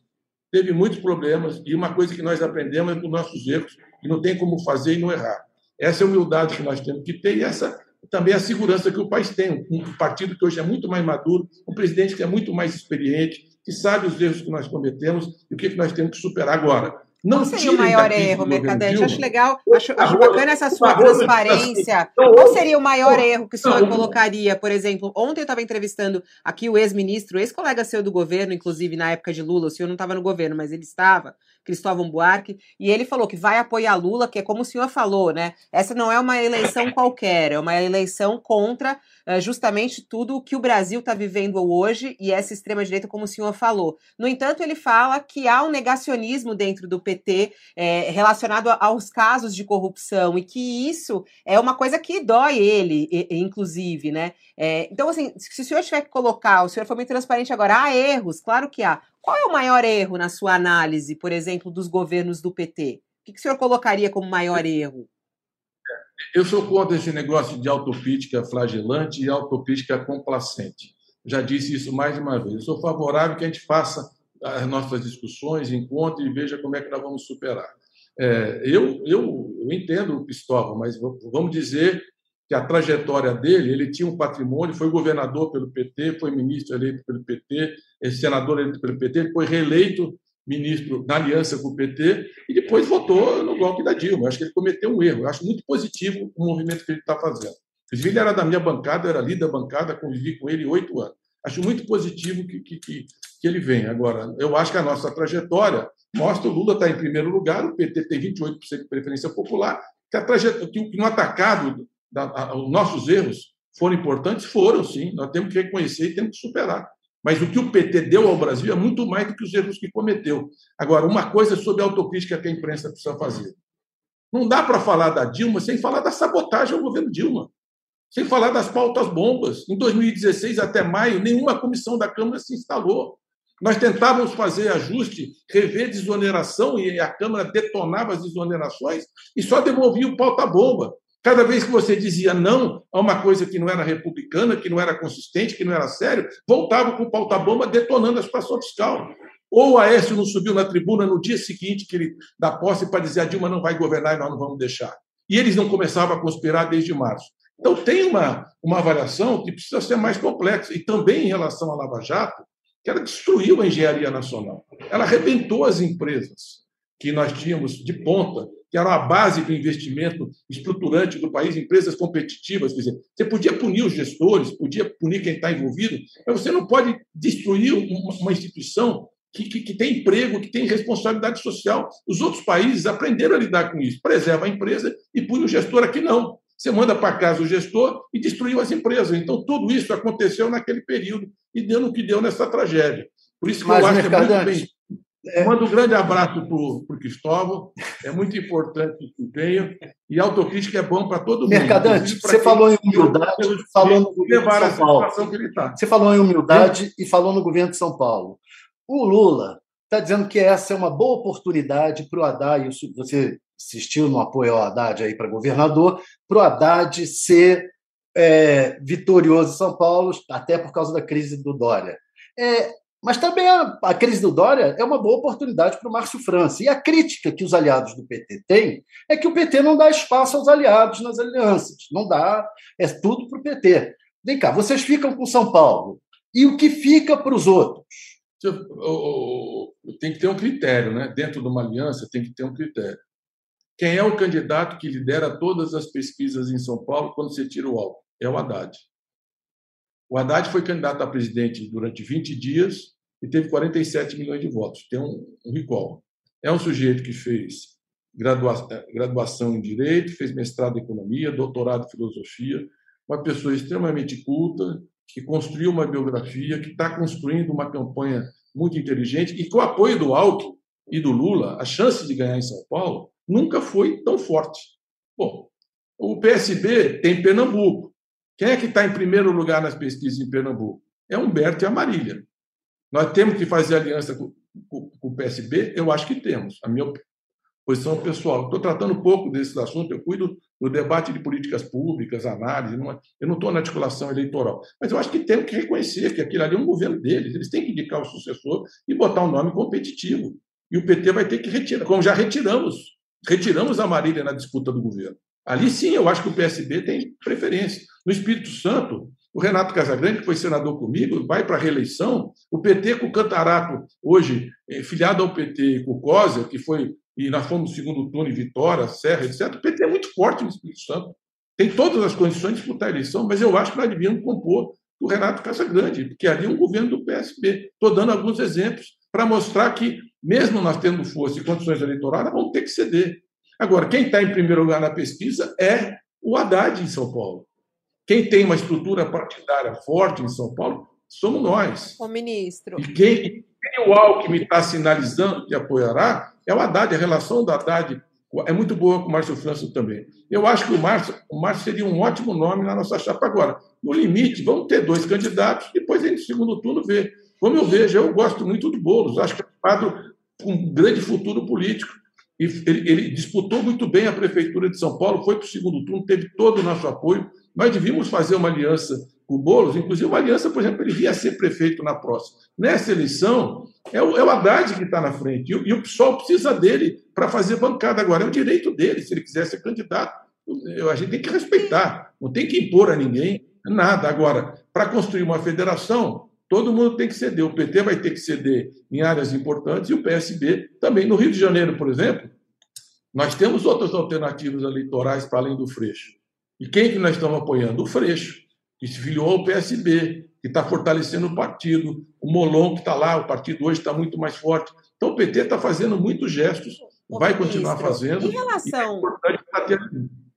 teve muitos problemas e uma coisa que nós aprendemos é com nossos erros e não tem como fazer e não errar. Essa é a humildade que nós temos que ter e essa também é a segurança que o país tem. Um partido que hoje é muito mais maduro, um presidente que é muito mais experiente, que sabe os erros que nós cometemos e o que nós temos que superar agora. Não Qual seria o maior erro, Mercadante? Acho legal, acho, acho bacana essa sua transparência. Qual seria o maior erro que o senhor colocaria? Por exemplo, ontem eu estava entrevistando aqui o ex-ministro, ex-colega seu do governo, inclusive na época de Lula, o senhor não estava no governo, mas ele estava, Cristóvão Buarque, e ele falou que vai apoiar Lula, que é como o senhor falou, né? Essa não é uma eleição qualquer, é uma eleição contra uh, justamente tudo o que o Brasil está vivendo hoje e essa extrema-direita, como o senhor falou. No entanto, ele fala que há um negacionismo dentro do PT é, relacionado aos casos de corrupção e que isso é uma coisa que dói ele, inclusive, né? É, então, assim, se o senhor tiver que colocar, o senhor foi muito transparente agora, há erros, claro que há. Qual é o maior erro na sua análise, por exemplo, dos governos do PT? O que o senhor colocaria como maior erro? Eu sou contra esse negócio de autocrítica flagelante e autocrítica complacente. Já disse isso mais de uma vez. Eu sou favorável que a gente faça as nossas discussões, encontre e veja como é que nós vamos superar. É, eu, eu, eu entendo o Pistola, mas vamos dizer que a trajetória dele, ele tinha um patrimônio, foi governador pelo PT, foi ministro eleito pelo PT, senador eleito pelo PT, ele foi reeleito ministro na aliança com o PT e depois votou no golpe da Dilma. Eu acho que ele cometeu um erro. Eu acho muito positivo o movimento que ele está fazendo. Ele era da minha bancada, era líder da bancada, convivi com ele oito anos. Acho muito positivo que, que, que, que ele venha. Agora, eu acho que a nossa trajetória mostra o Lula está em primeiro lugar, o PT tem 28% de preferência popular, que, a trajetória, que no atacado da, a, os nossos erros foram importantes? Foram, sim. Nós temos que reconhecer e temos que superar. Mas o que o PT deu ao Brasil é muito mais do que os erros que cometeu. Agora, uma coisa sobre a autocrítica que a imprensa precisa fazer. Não dá para falar da Dilma sem falar da sabotagem ao governo Dilma, sem falar das pautas bombas. Em 2016 até maio, nenhuma comissão da Câmara se instalou. Nós tentávamos fazer ajuste, rever desoneração, e a Câmara detonava as desonerações e só devolvia o pauta-bomba. Cada vez que você dizia não a uma coisa que não era republicana, que não era consistente, que não era sério, voltava com pauta-bomba detonando a situação fiscal. Ou o Aécio não subiu na tribuna no dia seguinte que ele dá posse para dizer a Dilma não vai governar e nós não vamos deixar. E eles não começavam a conspirar desde março. Então tem uma, uma avaliação que precisa ser mais complexa. E também em relação à Lava Jato, que ela destruiu a engenharia nacional. Ela arrebentou as empresas que nós tínhamos de ponta que era a base do investimento estruturante do país, empresas competitivas. Quer dizer, você podia punir os gestores, podia punir quem está envolvido, mas você não pode destruir uma, instituição que, que, que, tem emprego, que tem responsabilidade social. Os outros países aprenderam a lidar com isso. Preserva a empresa e pune o gestor. Aqui não. Você manda para casa o gestor e destruiu as empresas. Então, tudo isso aconteceu naquele período e deu no que deu nessa tragédia. Por isso que Mas, eu acho que é muito bem é. Mando um grande abraço para o Cristóvão. É muito importante que tenha. E autocrítica é bom para todo mundo. Mercadante, você falou em humildade, falou no governo de São Paulo. Tá. Você falou em humildade é. e falou no governo de São Paulo. O Lula está dizendo que essa é uma boa oportunidade para o Haddad, você insistiu no apoio ao Haddad aí para governador, para o Haddad ser é, vitorioso em São Paulo, até por causa da crise do Dória. É, mas também a, a, crise do Dória é uma boa oportunidade para o Márcio França. E a crítica que os aliados do PT têm é que o PT não dá espaço aos aliados nas alianças. Não dá, é tudo para o PT. Vem cá, vocês ficam com São Paulo. E o que fica para os outros? Tem que ter um critério, né? Dentro de uma aliança tem que ter um critério. Quem é o candidato que lidera todas as pesquisas em São Paulo quando você tira o álcool? É o Haddad. O Haddad foi candidato a presidente durante 20 dias e teve 47 milhões de votos. Tem um, um recall. É um sujeito que fez graduação em Direito, fez mestrado em Economia, doutorado em Filosofia, uma pessoa extremamente culta, que construiu uma biografia, que está construindo uma campanha muito inteligente e com o apoio do Alckmin e do Lula, a chance de ganhar em São Paulo nunca foi tão forte. Bom, o PSB tem Pernambuco, quem é que está em primeiro lugar nas pesquisas em Pernambuco? É Humberto e a Marília. Nós temos que fazer aliança com, com, com o PSB? Eu acho que temos. A minha posição pessoal. Estou tratando um pouco desse assunto, eu cuido do debate de políticas públicas, análise, não é, eu não estou na articulação eleitoral. Mas eu acho que temos que reconhecer que aquilo ali é um governo deles, eles têm que indicar o sucessor e botar um nome competitivo. E o PT vai ter que retirar, como já retiramos, retiramos a Marília na disputa do governo. Ali sim, eu acho que o PSB tem preferência. No Espírito Santo, o Renato Casagrande, que foi senador comigo, vai para a reeleição. O PT com o Cantarato, hoje, é, filiado ao PT com o Cosa, que foi, e nós fomos no segundo turno em Vitória, Serra, etc. O PT é muito forte no Espírito Santo. Tem todas as condições de disputar a eleição, mas eu acho que nós devíamos compor o Renato Casagrande, porque ali é um governo do PSB. Estou dando alguns exemplos para mostrar que mesmo nós tendo força e condições eleitorais, vamos ter que ceder. Agora, quem está em primeiro lugar na pesquisa é o Haddad em São Paulo. Quem tem uma estrutura partidária forte em São Paulo somos nós. O ministro. E quem, quem o Alckmin está sinalizando que apoiará é o Haddad. A relação do Haddad é muito boa com o Márcio França também. Eu acho que o Márcio, o Márcio seria um ótimo nome na nossa chapa agora. No limite, vamos ter dois candidatos, depois a gente, no segundo turno, vê. Como eu vejo, eu gosto muito do Boulos, acho que é um quadro com um grande futuro político. Ele, ele, disputou muito bem a prefeitura de São Paulo, foi para o segundo turno, teve todo o nosso apoio. Nós devíamos fazer uma aliança com o Boulos, inclusive uma aliança, por exemplo, ele ia ser prefeito na próxima. Nessa eleição, é o, é o Haddad que está na frente, e o, e o PSOL precisa dele para fazer bancada agora. É o direito dele, se ele quiser ser candidato. A gente tem que respeitar, não tem que impor a ninguém nada. Agora, para construir uma federação, todo mundo tem que ceder. O PT vai ter que ceder em áreas importantes e o PSB também. No Rio de Janeiro, por exemplo, nós temos outras alternativas eleitorais para além do Freixo. E quem que nós estamos apoiando? O Freixo, que se filiou ao PSB, que está fortalecendo o partido. O Molon, que está lá, o partido hoje está muito mais forte. Então, o PT está fazendo muitos gestos, vai continuar fazendo. Em relação. É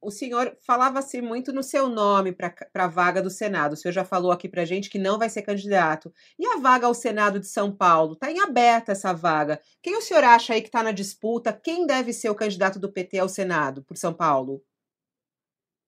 o senhor falava-se muito no seu nome para a vaga do Senado. O senhor já falou aqui para gente que não vai ser candidato. E a vaga ao Senado de São Paulo? Está em aberta essa vaga. Quem o senhor acha aí que está na disputa? Quem deve ser o candidato do PT ao Senado por São Paulo?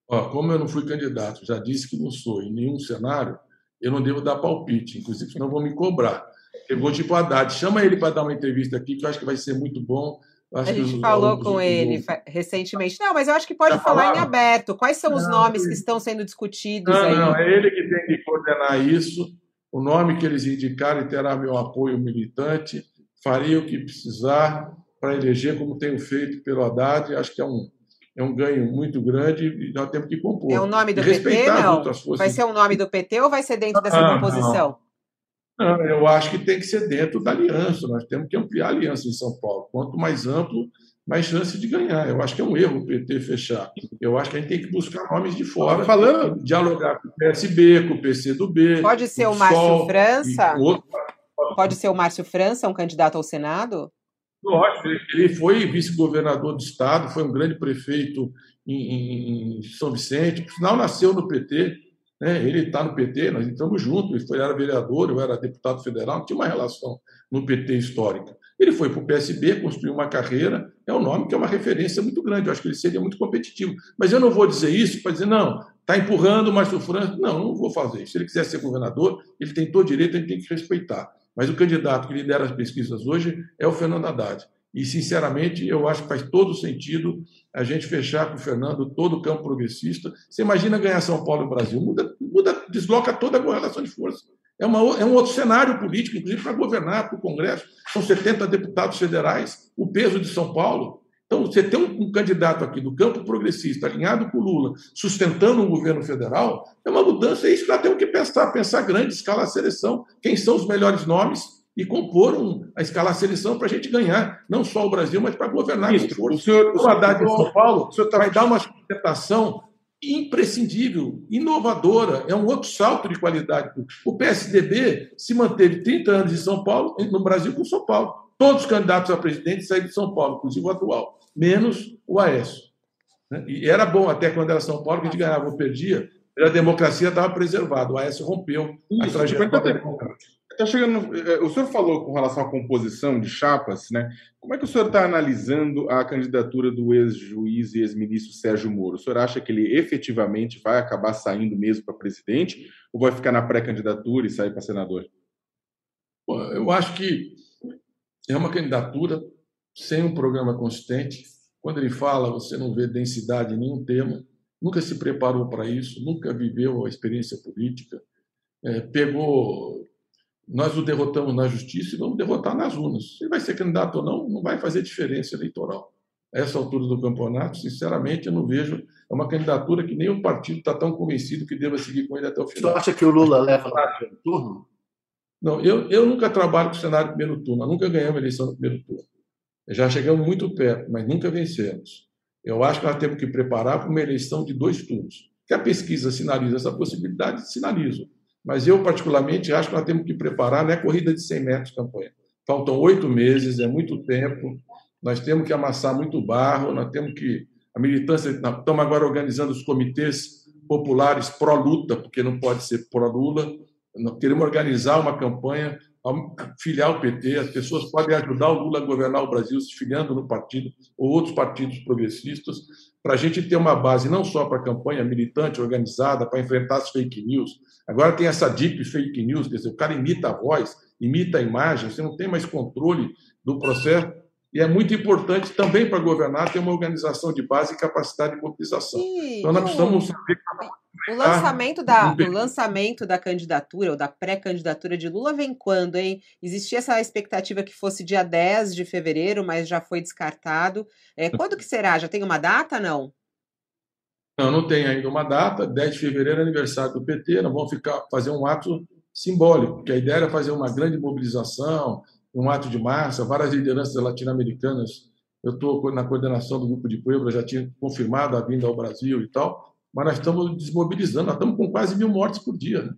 Ó, como eu não fui candidato, já disse que não sou em nenhum cenário, eu não devo dar palpite, inclusive, senão vão me cobrar. Eu vou tipo Haddad, chama ele para dar uma entrevista aqui, que eu acho que vai ser muito bom a gente falou com ele recentemente. Não, mas eu acho que pode falar em aberto. Quais são os não, nomes que estão sendo discutidos não, aí? Não, é ele que tem que coordenar isso. O nome que eles indicarem terá meu apoio militante. Farei o que precisar para eleger, como tenho feito pelo Haddad. Acho que é um, é um ganho muito grande e nós temos que compor. É o nome do PT, não? Vai ser o nome do PT ou vai ser dentro dessa ah, composição? Não. Não, eu acho que tem que ser dentro da aliança. Nós temos que ampliar a aliança em São Paulo. Quanto mais amplo, mais chance de ganhar. Eu acho que é um erro o PT fechar. Eu acho que a gente tem que buscar nomes de fora, falando, dialogar com o PSB, com o PCdoB. Pode ser o Márcio Sol, França? Outro... Pode ser o Márcio França, um candidato ao Senado? Lógico, ele foi vice-governador do Estado, foi um grande prefeito em, em São Vicente, por sinal nasceu no PT, né? Ele está no PT, nós entramos juntos, ele foi, era vereador, eu era deputado federal, tinha uma relação no PT histórica. Ele foi para o PSB, construiu uma carreira, é um nome que é uma referência muito grande, eu acho que ele seria muito competitivo. Mas eu não vou dizer isso para dizer, não, está empurrando o Márcio França. Não, não vou fazer isso. Se ele quiser ser governador, ele tem todo direito, gente tem que respeitar. Mas o candidato que lidera as pesquisas hoje é o Fernando Haddad. E, sinceramente, eu acho que faz todo sentido a gente fechar com o Fernando todo o campo progressista. Você imagina ganhar São Paulo e Brasil, muda, muda desloca toda a correlação de força. É, uma, é um outro cenário político, inclusive para governar, para o Congresso. São 70 deputados federais, o peso de São Paulo. Então, você ter um, um, candidato aqui do campo progressista, alinhado com o Lula, sustentando um governo federal, é uma mudança. É isso que nós temos que pensar, pensar grande, escala a seleção. Quem são os melhores nomes? E compor um, a escalar a seleção para a gente ganhar, não só o Brasil, mas para governar Isso, com O senhor, o Haddad de São Paulo o senhor tá... vai dar uma sustentação imprescindível, inovadora, é um outro salto de qualidade. O PSDB se manteve 30 anos em São Paulo, no Brasil com São Paulo. Todos os candidatos a presidente saíram de São Paulo, inclusive o atual, menos o Aécio. Né? E era bom até quando era São Paulo, que a gente ganhava ou perdia, a democracia estava preservada. O Aécio rompeu Isso, a trajetória. Tá chegando. Eh, o senhor falou com relação à composição de chapas, né? Como é que o senhor está analisando a candidatura do ex-juiz e ex-ministro Sérgio Moro? O senhor acha que ele efetivamente vai acabar saindo mesmo para presidente ou vai ficar na pré-candidatura e sair para senador? Eu acho que é uma candidatura sem um programa consistente. Quando ele fala, você não vê densidade em nenhum tema, nunca se preparou para isso, nunca viveu a experiência política, é, pegou nós o derrotamos na justiça e vamos derrotar nas urnas. Se vai ser candidato ou não, não vai fazer diferença eleitoral. A essa altura do campeonato, sinceramente, eu não vejo. É uma candidatura que nem o partido está tão convencido que deva seguir com ele até o final. Você acha que o Lula leva no primeiro turno? Não, eu, eu nunca trabalho com o cenário do primeiro turno. nunca ganhamos eleição no primeiro turno. Já chegamos muito perto, mas nunca vencemos. Eu acho que nós temos que preparar para uma eleição de dois turnos. Que a pesquisa sinaliza essa possibilidade, sinaliza. Mas eu, particularmente, acho que nós temos que preparar, não é corrida de 100 metros campanha. faltam oito meses, é muito tempo. Nós temos que amassar muito barro, nós temos que. A militância, estamos agora organizando os comitês populares pró-luta, porque não pode ser pró-Lula. Nós queremos organizar uma campanha, filiar o PT, as pessoas podem ajudar o Lula a governar o Brasil se filiando no partido ou outros partidos progressistas, para a gente ter uma base não só para a campanha militante organizada, para enfrentar as fake news. Agora tem essa deep fake news, quer dizer, o cara imita a voz, imita a imagem, você não tem mais controle do processo. E é muito importante também para governar ter uma organização de base e capacidade de mobilização. então, nós precisamos saber o lançamento, da, o lançamento da candidatura, ou da pré-candidatura de Lula, vem quando, hein? Existia essa expectativa que fosse dia 10 de fevereiro, mas já foi descartado. É, quando que será? Já tem uma data, não? Não, não tem ainda uma data. 10 de fevereiro é aniversário do PT, nós vamos ficar, fazer um ato simbólico, porque a ideia era fazer uma grande mobilização, um ato de massa, várias lideranças latino-americanas. Eu estou na coordenação do grupo de Puebla, já tinha confirmado a vinda ao Brasil e tal mas nós estamos desmobilizando, nós estamos com quase mil mortes por dia. Né?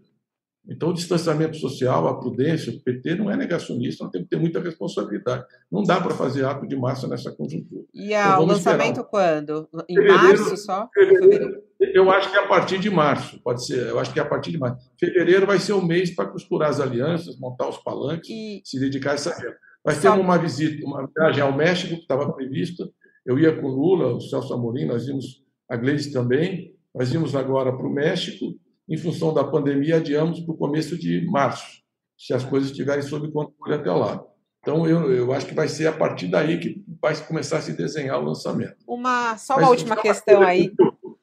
Então, o distanciamento social, a prudência, o PT não é negacionista, nós temos que ter muita responsabilidade. Não dá para fazer ato de massa nessa conjuntura. E a, então, o lançamento esperar. quando? Em fevereiro, março só? Fevereiro, eu acho que é a partir de março, pode ser, eu acho que é a partir de março. Fevereiro vai ser o mês para costurar as alianças, montar os palanques, e... se dedicar a essa guerra. Nós só... temos uma visita, uma viagem ao México que estava prevista. Eu ia com o Lula, o Celso Amorim, nós vimos a Gleice também, nós vimos agora para o México, em função da pandemia, adiamos para o começo de março, se as coisas estiverem sob controle até lá. Então, eu, eu acho que vai ser a partir daí que vai começar a se desenhar o lançamento. Uma, só uma Mas, última questão aí.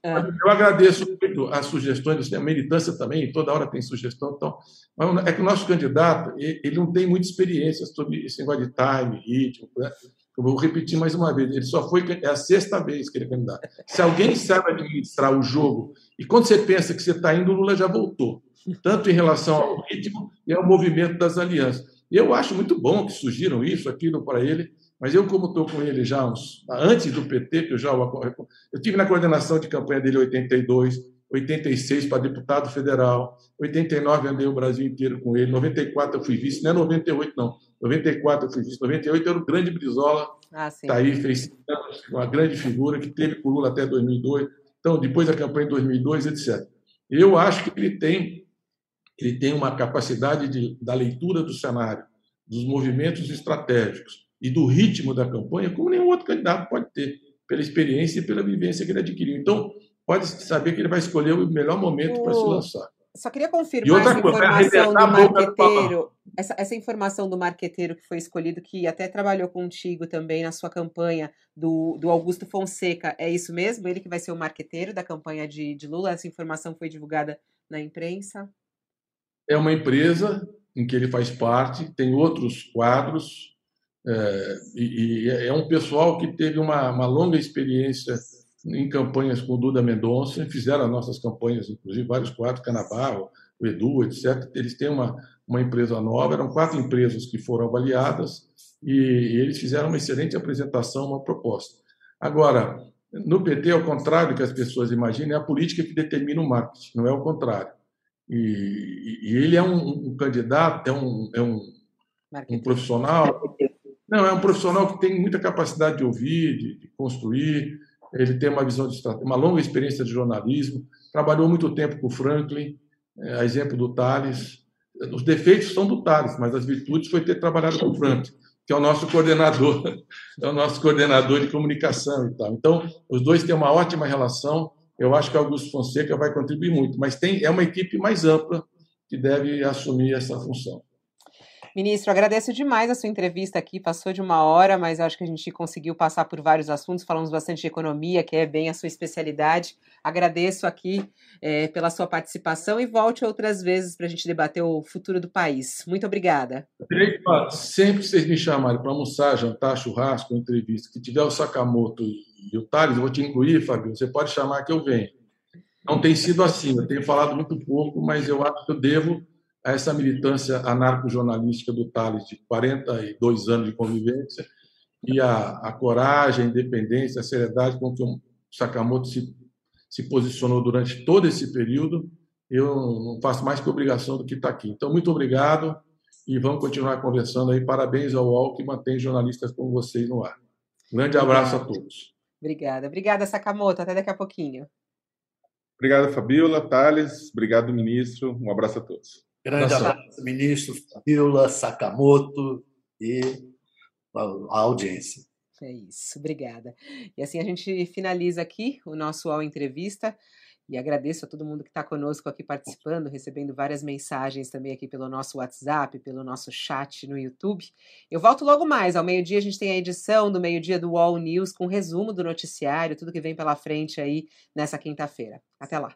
É. Eu agradeço muito as sugestões, a militância também, toda hora tem sugestão. Então, é que o nosso candidato ele não tem muita experiência sobre esse negócio de time, ritmo. Né? Eu vou repetir mais uma vez, ele só foi é a sexta vez que ele é candidato. Se alguém sabe administrar o jogo, e quando você pensa que você está indo, o Lula já voltou, tanto em relação ao ritmo e ao movimento das alianças. Eu acho muito bom que surgiram isso, aquilo para ele, mas eu, como estou com ele já uns, antes do PT, que eu já eu tive na coordenação de campanha dele em 82, 86 para deputado federal, 89 andei o Brasil inteiro com ele, 94 eu fui vice, não é 98 não, 94 eu fui vice, 98 era o grande Brizola, ah, tá aí, fez uma grande figura que teve com Lula até 2002, então depois da campanha em 2002, etc. Eu acho que ele tem ele tem uma capacidade de, da leitura do cenário, dos movimentos estratégicos e do ritmo da campanha, como nenhum outro candidato pode ter, pela experiência e pela vivência que ele adquiriu. Então, pode saber que ele vai escolher o melhor momento o... para se lançar. Só queria confirmar essa informação do marqueteiro, essa, essa informação do marqueteiro que foi escolhido, que até trabalhou contigo também na sua campanha do, do Augusto Fonseca. É isso mesmo? Ele que vai ser o marqueteiro da campanha de, de Lula? Essa informação foi divulgada na imprensa? É uma empresa em que ele faz parte, tem outros quadros, é, e, e, é um pessoal que teve uma, uma longa experiência em campanhas com o Duda Mendonça, fizeram as nossas campanhas, inclusive vários quadros, Canabarro, o Edu, etc. Eles têm uma, uma empresa nova, eram quatro empresas que foram avaliadas e, e eles fizeram uma excelente apresentação, uma proposta. Agora, no PT, ao contrário do que as pessoas imaginam, é a política que determina o marketing, não é o contrário. E, e ele é um, um, candidato, é um, é um, um profissional. Não, é um profissional que tem muita capacidade de ouvir, de, de construir, ele tem uma visão de uma longa experiência de jornalismo, trabalhou muito tempo com o Franklin, é, a exemplo do Tales. Os defeitos são do Tales, mas as virtudes foi ter trabalhado com o Franklin, que é o nosso coordenador, é o nosso coordenador de comunicação e tal. Então, os dois têm uma ótima relação. Eu acho que Augusto Fonseca vai contribuir muito, mas tem é uma equipe mais ampla que deve assumir essa função. Ministro, agradeço demais a sua entrevista aqui. Passou de uma hora, mas acho que a gente conseguiu passar por vários assuntos. Falamos bastante de economia, que é bem a sua especialidade. Agradeço aqui é, pela sua participação e volte outras vezes para a gente debater o futuro do país. Muito obrigada. Sempre que vocês me chamarem para almoçar, jantar, churrasco, entrevista, que tiver o Sakamoto e o Thales, eu vou te incluir, Fabio. Você pode chamar que eu venho. Não tem sido assim, eu tenho falado muito pouco, mas eu acho que eu devo a essa militância anarco-jornalística do Tales, de 42 anos de convivência, e a, a coragem, a independência, a seriedade com que o Sakamoto se, se posicionou durante todo esse período, eu não faço mais que obrigação do que estar aqui. Então, muito obrigado e vamos continuar conversando aí. Parabéns ao UOL que mantém jornalistas como vocês no ar. Grande abraço a todos. Obrigada. Obrigada, Sakamoto. Até daqui a pouquinho. Obrigado, Fabiola, Thales. Obrigado, ministro. Um abraço a todos. Grande abraço, ministro Fabiola, Sakamoto e a audiência. É isso, obrigada. E assim a gente finaliza aqui o nosso UOL Entrevista. E agradeço a todo mundo que está conosco aqui participando, recebendo várias mensagens também aqui pelo nosso WhatsApp, pelo nosso chat no YouTube. Eu volto logo mais. Ao meio-dia a gente tem a edição do meio-dia do Wall News com resumo do noticiário, tudo que vem pela frente aí nessa quinta-feira. Até lá.